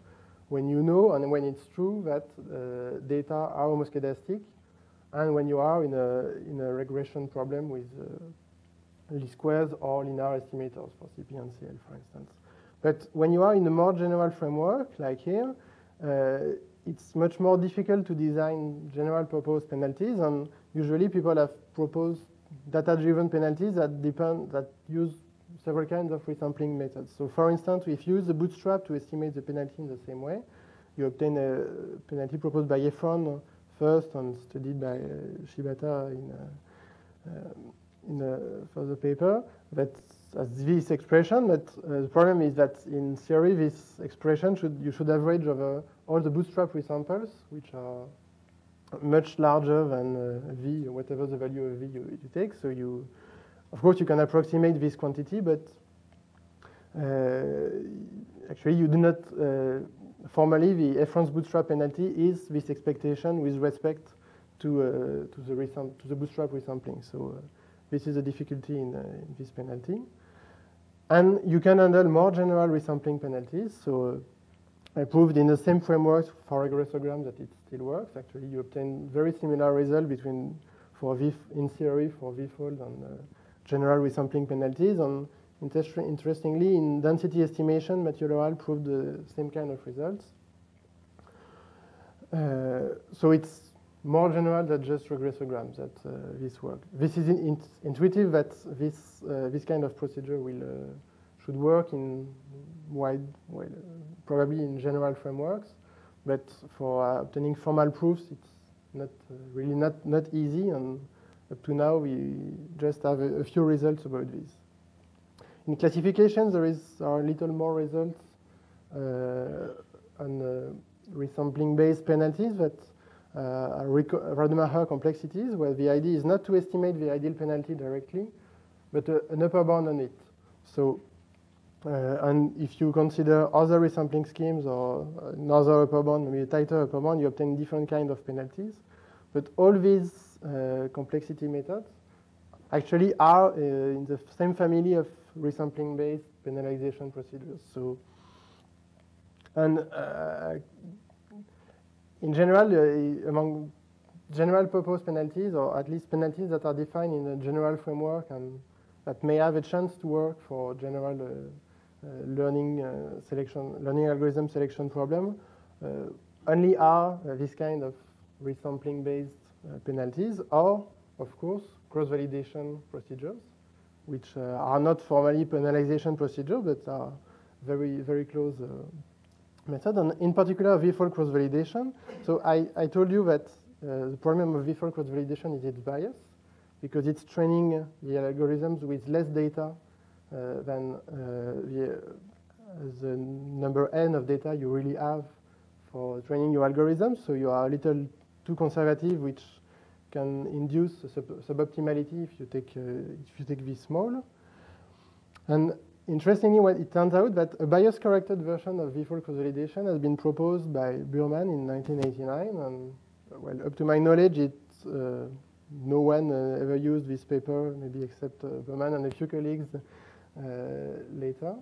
when you know and when it's true that uh, data are homoscedastic and when you are in a, in a regression problem with uh, least squares or linear estimators for CP and CL, for instance. But when you are in a more general framework, like here, uh, it's much more difficult to design general purpose penalties, and usually people have proposed data-driven penalties that depend that use several kinds of resampling methods. So, for instance, if you use the bootstrap to estimate the penalty in the same way, you obtain a penalty proposed by Efron first and studied by uh, Shibata in a, uh, in a further paper that this expression. But uh, the problem is that in theory, this expression should you should average over all the bootstrap resamples, which are much larger than uh, V, whatever the value of V you, you, take. So you, of course, you can approximate this quantity, but uh, actually you do not, uh, formally the Efron's bootstrap penalty is this expectation with respect to, uh, to, the, to the bootstrap resampling. So uh, this is a difficulty in, uh, in, this penalty. And you can handle more general resampling penalties. So I proved in the same framework for regressograms that it still works. Actually, you obtain very similar result between for V in theory for V-fold and uh, general resampling penalties. And interestingly, in density estimation, Matthieu proved the same kind of results. Uh, so it's more general than just regressograms that uh, this work. This is in, intuitive that this uh, this kind of procedure will uh, should work in wide, well, probably in general frameworks, but for uh, obtaining formal proofs, it's not uh, really not, not easy, and up to now we just have a, a few results about this. In classification, there is a little more results uh, on uh, resampling-based penalties that uh, Rademacher complexities, where the idea is not to estimate the ideal penalty directly, but uh, an upper bound on it. So uh, and if you consider other resampling schemes or another upper bound, maybe a tighter upper bound, you obtain different kind of penalties. But all these uh, complexity methods actually are in the same family of resampling-based penalization procedures. So, and uh, in general, uh, among general purpose penalties, or at least penalties that are defined in a general framework and that may have a chance to work for general uh, uh, learning uh, selection, learning algorithm selection problem uh, only are this kind of resampling-based penalties, or of course cross-validation procedures, which are not formally penalization procedures, but are very very close method, and in particular V-fold cross-validation. So I, I told you that uh, the problem of V-fold cross-validation is its bias, because it's training the algorithms with less data uh, than uh, the, the number n of data you really have for training your algorithms. So you are a little too conservative, which can induce sub suboptimality if you take uh, if you take this small. And interestingly, what it turns out that a bias-corrected version of V-fold cross-validation has been proposed by Burman in 1989, and well, up to my knowledge, it uh, no one uh, ever used this paper, maybe except uh, Burman and a few colleagues uh, later.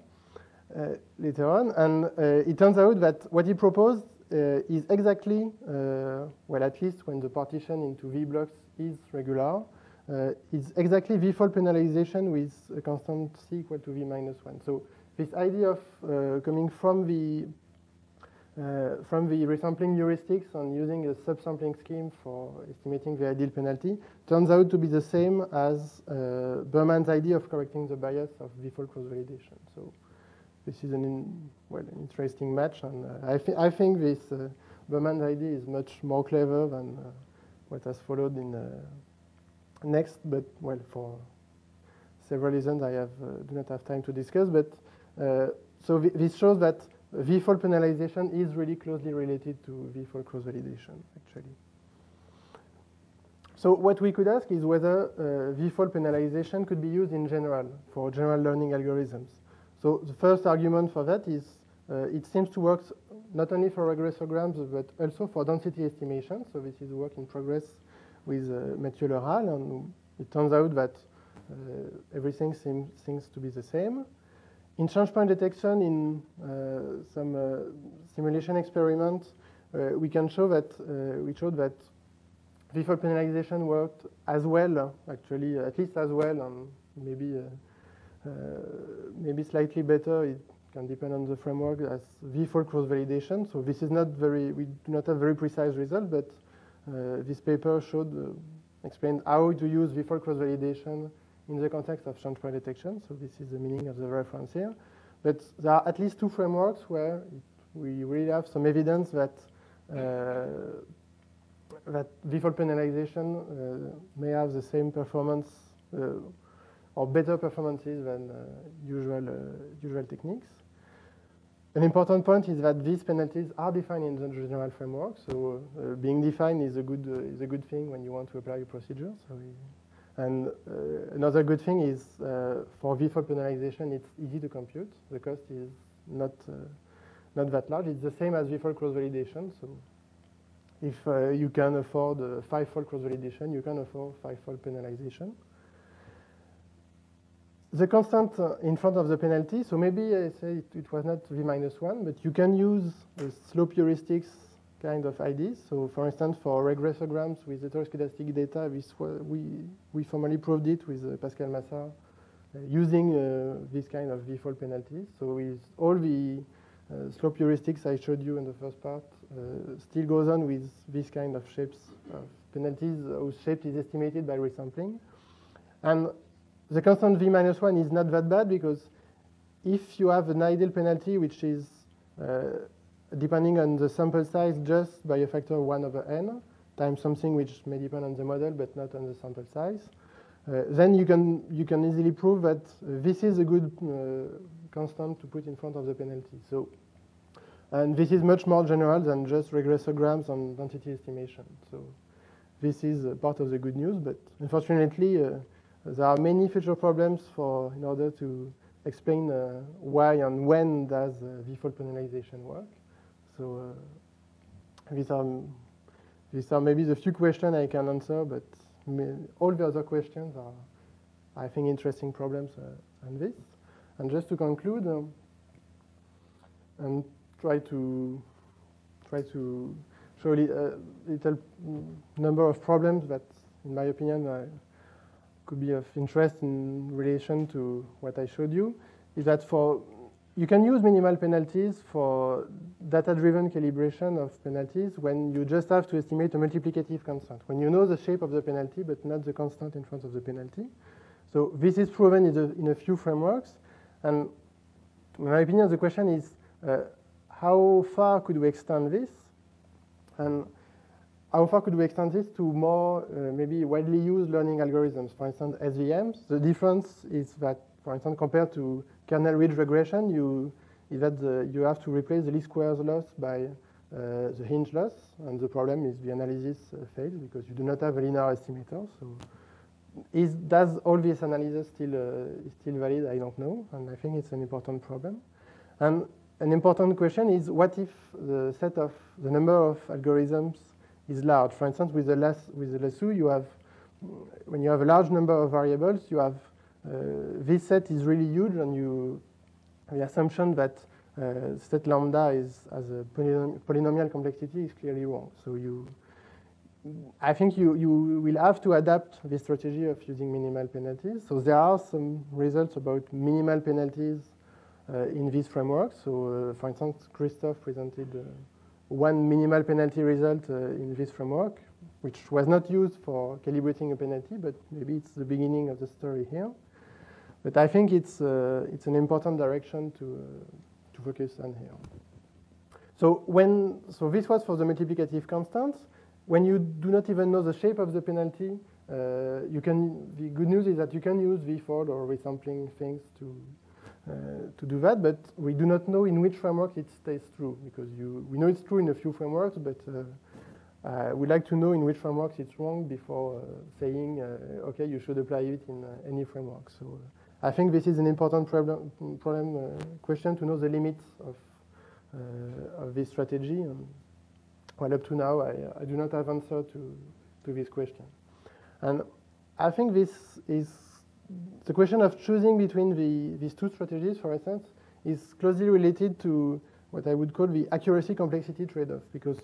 Uh, later on, and uh, it turns out that what he proposed is exactly, uh, well, at least when the partition into V blocks is regular, uh, is exactly V-fold penalization with a constant C equal to V minus 1. So this idea of uh, coming from the uh, from the resampling heuristics and using a subsampling scheme for estimating the ideal penalty turns out to be the same as uh, Burman's idea of correcting the bias of V-fold cross-validation. So this is an in, well an interesting match, and uh, I, th I think this uh, Burman's idea is much more clever than uh, what has followed in uh, next. But well, for several reasons, I have do not have time to discuss. But so this shows that V-fold penalization is really closely related to V-fold cross-validation, actually. So what we could ask is whether uh, V-fold penalization could be used in general for general learning algorithms. So the first argument for that is uh, it seems to work not only for regressograms but also for density estimation. So this is work in progress with uh, Matthieu Lerasle, and it turns out that uh, everything seems, to be the same. In change point detection, in uh, some uh, simulation experiments, uh, we can show that we showed that V-fold penalization worked as well, actually, at least as well, and maybe maybe slightly better. It can depend on the framework as V-fold cross-validation. So this is not very, we do not have very precise result, but uh, this paper showed, uh, explained how to use V-fold cross-validation in the context of change point detection. So this is the meaning of the reference here. But there are at least two frameworks where it, we really have some evidence that uh, that V-fold penalization uh, may have the same performance uh, or better performances than uh, usual usual techniques. An important point is that these penalties are defined in the general framework. So uh, being defined is a good uh, is a good thing when you want to apply a procedure. So we, and uh, another good thing is uh, for V-fold penalization, it's easy to compute. The cost is not uh, not that large. It's the same as V-fold cross-validation. So if uh, you can afford five-fold cross-validation, you can afford five-fold penalization. The constant in front of the penalty, so maybe I say it, it was not V minus one, but you can use the slope heuristics kind of ideas. So for instance, for regressograms with heteroscedastic data, we, we formally proved it with uh, Pascal Massart uh, using uh, this kind of V-fold penalties. So with all the uh, slope heuristics I showed you in the first part, uh, still goes on with this kind of shapes of penalties whose shape is estimated by resampling. And the constant V minus one is not that bad because if you have an ideal penalty which is uh, depending on the sample size just by a factor of 1 over n times something which may depend on the model but not on the sample size. Uh, then you can, you can easily prove that this is a good uh, constant to put in front of the penalty. So, and this is much more general than just regressograms and density estimation. So this is part of the good news, but unfortunately, uh, there are many future problems for in order to explain uh, why and when does uh, V-fold penalization work. So uh, these are these are maybe the few questions I can answer, but all the other questions are, I think, interesting problems uh, on this. And just to conclude, um, and try to try to show a little number of problems that, in my opinion, uh, could be of interest in relation to what I showed you, is that for you can use minimal penalties for data-driven calibration of penalties when you just have to estimate a multiplicative constant, when you know the shape of the penalty but not the constant in front of the penalty. So this is proven in, in a few frameworks. And in my opinion, the question is, uh, how far could we extend this? And how far could we extend this to more uh, maybe widely used learning algorithms, for instance, SVMs? The difference is that, for instance, compared to kernel ridge regression, you, is that the, you have to replace the least squares loss by uh, the hinge loss, and the problem is the analysis uh, fails because you do not have a linear estimator. So, is does all this analysis still uh, is still valid? I don't know, and I think it's an important problem. And an important question is what if the set of the number of algorithms is large? For instance, with the less with lasso, you have when you have a large number of variables, you have uh, this set is really huge, and you the assumption that uh, set lambda is as a polynom polynomial complexity is clearly wrong. So you, I think you, you will have to adapt the strategy of using minimal penalties. So there are some results about minimal penalties uh, in this framework. So uh, for instance, Christophe presented uh, one minimal penalty result uh, in this framework, which was not used for calibrating a penalty, but maybe it's the beginning of the story here. But I think it's, uh, it's an important direction to, to focus on here. So when, so this was for the multiplicative constants. When you do not even know the shape of the penalty, uh, you can, the good news is that you can use vfold or resampling things to, uh, to do that, but we do not know in which framework it stays true because you, we know it's true in a few frameworks, but uh, uh, we like to know in which frameworks it's wrong before uh, saying, uh, okay, you should apply it in any framework. So I think this is an important problem, problem question to know the limits of, of this strategy. And, well, up to now, I, I do not have answer to, to this question. And I think this is the question of choosing between the, these two strategies, for instance, is closely related to what I would call the accuracy complexity trade-off. Because,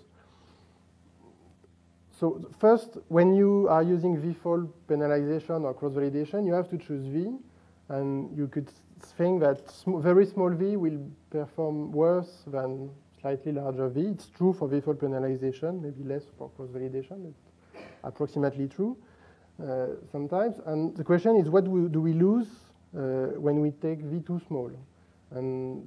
so first, when you are using v-fold penalization or cross-validation, you have to choose V, and you could think that sm very small V will perform worse than slightly larger V. It's true for v-fold penalization, maybe less for cross-validation, but approximately true sometimes. And the question is, what do we lose uh, when we take V too small? And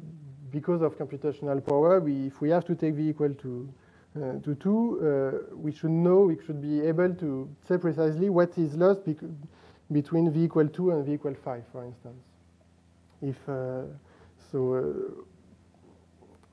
because of computational power, we, if we have to take V equal to uh, to 2, uh, we should know, we should be able to say precisely what is lost between V equal 2 and V equal 5, for instance. If uh, so,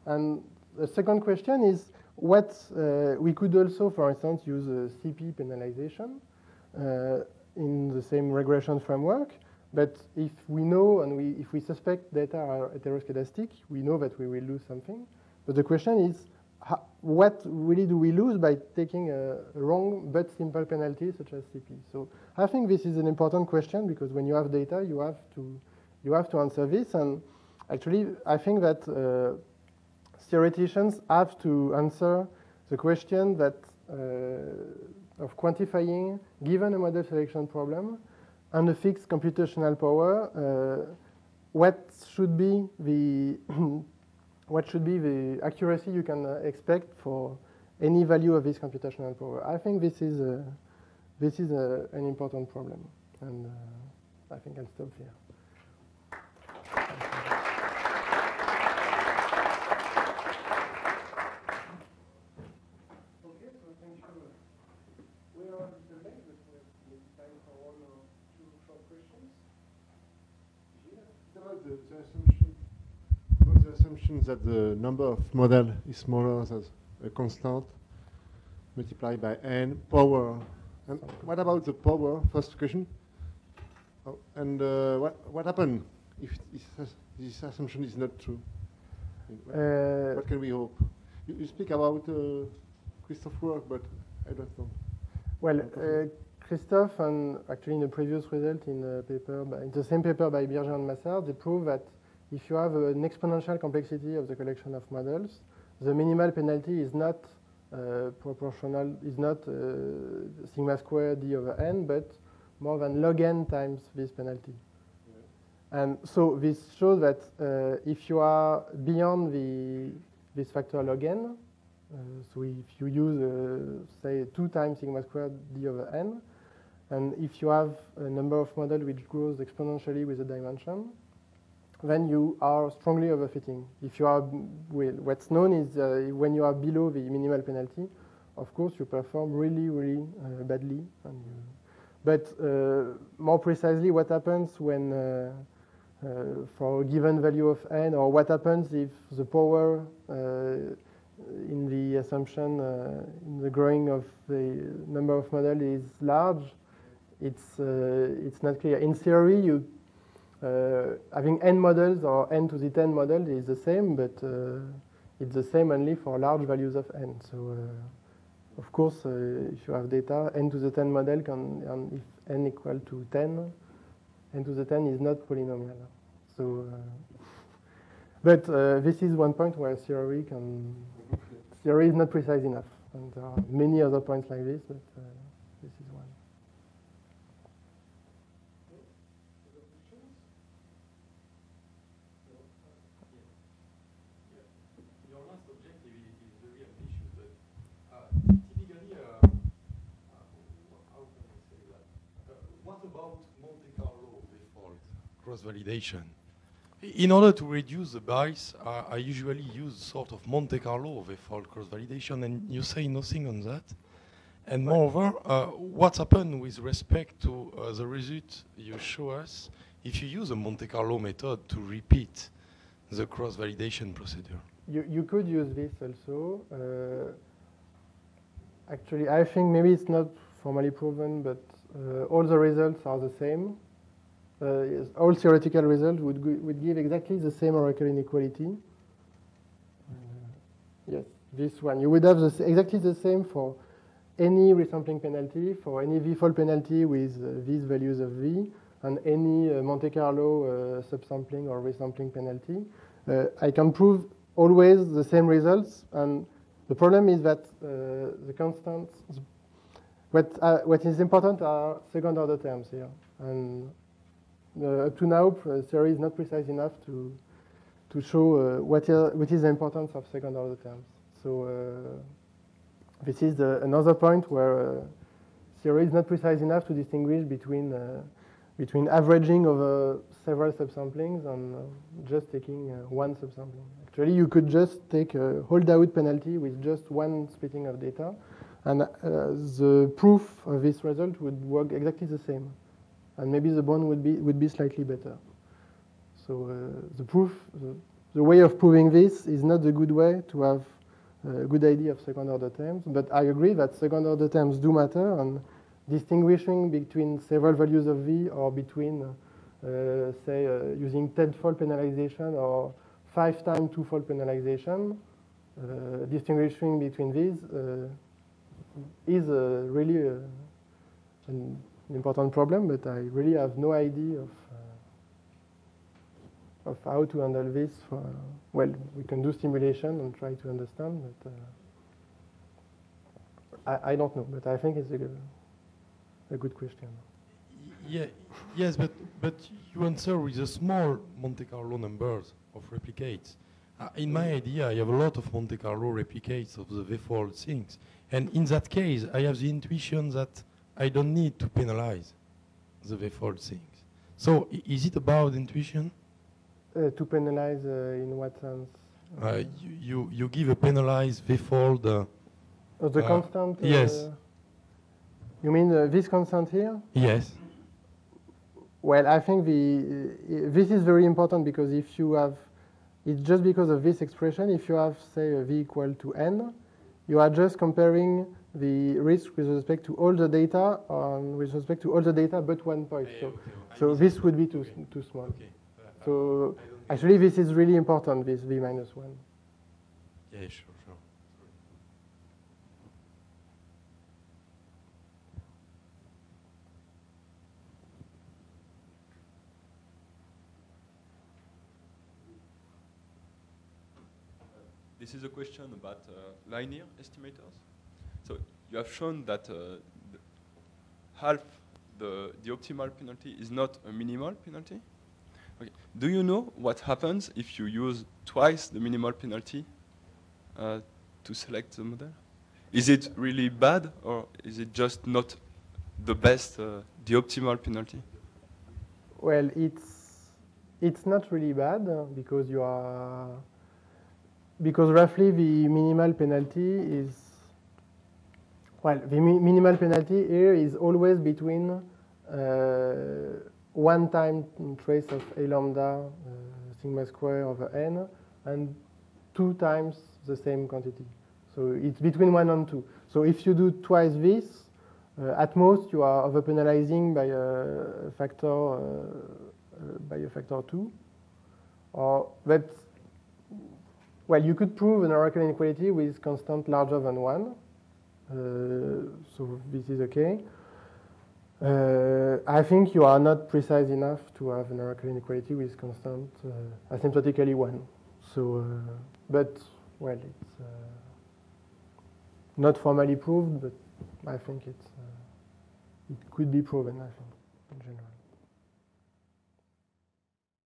uh, and the second question is what uh, we could also, for instance, use CP penalization uh, in the same regression framework. But if we know and we, if we suspect data are heteroscedastic, we know that we will lose something. But the question is, how, what really do we lose by taking a wrong but simple penalty such as CP? So I think this is an important question because when you have data, you have to you have to answer this. And actually, I think that uh, theoreticians have to answer the question that uh, of quantifying, given a model selection problem and a fixed computational power, uh, what should be the <clears throat> what should be the accuracy you can uh, expect for any value of this computational power. I think this is a, this is a, an important problem, and uh, I think I'll stop here. That the number of model is smaller than a constant multiplied by n power. And what about the power? First question. Oh, and uh, what what happened if this, this, assumption is not true? What, uh, what can we hope? You, you speak about uh, Christophe work, but I don't know. Well, uh, Christophe and actually in the previous result in the paper, by, in the same paper by Birgé and Massart, they prove that if you have an exponential complexity of the collection of models, the minimal penalty is not uh, proportional, is not uh, sigma squared d over n, but more than log n times this penalty. Yeah. And so this shows that uh, if you are beyond the this factor log n, uh, so if you use, uh, say, 2 times sigma squared d over n, and if you have a number of models which grows exponentially with the dimension, then you are strongly overfitting. If you are, well, what's known is uh, when you are below the minimal penalty, of course you perform really, really uh, badly. You, but uh, more precisely, what happens when, uh, uh, for a given value of n, or what happens if the power in the assumption, in the growing of the number of models is large, it's, it's not clear. In theory, you having n models or n to the 10 model is the same, but uh, it's the same only for large values of n. So, uh, of course, if you have data, n to the 10 model can, and if n equal to 10, n to the 10 is not polynomial. So, But uh, this is one point where theory can theory is not precise enough, and there are many other points like this, but uh, this is one. Your last objective is, is very ambitious, but uh, typically, uh, uh, how can I say that? Uh, what about Monte Carlo V-fold cross-validation? In order to reduce the bias, uh, I usually use sort of Monte Carlo V-fold cross-validation, and you say nothing on that. And moreover, uh, what happened with respect to uh, the result you show us if you use a Monte Carlo method to repeat the cross-validation procedure? You, you could use this also. Uh, actually, I think maybe it's not formally proven, but uh, all the results are the same. Uh, all theoretical results would, would give exactly the same Oracle inequality. Uh, yes, this one. You would have the, exactly the same for any resampling penalty, for any v-fold penalty with uh, these values of v, and any uh, Monte Carlo uh, subsampling or resampling penalty. Uh, I can prove always the same results, and the problem is that the constants, what, what is important are second order terms here. And up to now, uh, theory is not precise enough to, to show uh, what, is, what is the importance of second order terms. So uh, this is the, another point where uh, theory is not precise enough to distinguish between, uh, between averaging over several subsamplings and uh, just taking uh, one subsampling. Actually, you could just take a hold-out penalty with just one splitting of data, and uh, the proof of this result would work exactly the same, and maybe the bond would be would be slightly better. So uh, the proof, the, the way of proving this is not the good way to have a good idea of second order terms, but I agree that second order terms do matter, and distinguishing between several values of v or between, uh, say, uh, using tenfold penalization or five time twofold penalization, uh, distinguishing between these uh, is uh, really uh, an important problem, but I really have no idea of uh, of how to handle this. For, well, we can do simulation and try to understand, but uh, I, I don't know. But I think it's a good, a good question. Yeah, yes, but, but you answer with a small Monte Carlo numbers of replicates. Uh, in my idea, I have a lot of Monte Carlo replicates of the V-fold things. And in that case, I have the intuition that I don't need to penalize the V-fold things. So is it about intuition? Uh, to penalize uh, in what sense? Uh, you, you, give a penalized V-fold uh, Oh, the uh, constant? yes. Uh, you mean uh, this constant here? Yes. Well, I think the uh, this is very important because if you have, it's just because of this expression. If you have, say, v equal to n, you are just comparing the risk with respect to all the data on with respect to all the data but one point. So, so this would be too s- too small. Okay. So actually, this is really important. This v minus one. Yeah, sure, sure. This is a question about uh, linear estimators. So you have shown that uh, half the, the optimal penalty is not a minimal penalty. Okay. Do you know what happens if you use twice the minimal penalty uh, to select the model? Is it really bad or is it just not the best, uh, the optimal penalty? Well, it's it's not really bad uh, because you are because roughly the minimal penalty is well the mi- minimal penalty here is always between uh, one time trace of a lambda uh, sigma square over n and two times the same quantity. So it's between one and two. So if you do twice this, uh, at most you are over penalizing by a factor uh, uh, by a factor two. Or but well, you could prove an oracle inequality with constant larger than one. Uh, so this is okay. Uh, I think you are not precise enough to have an oracle inequality with constant uh, asymptotically one. So, but well, it's not formally proved, but I think it's it could be proven. I think.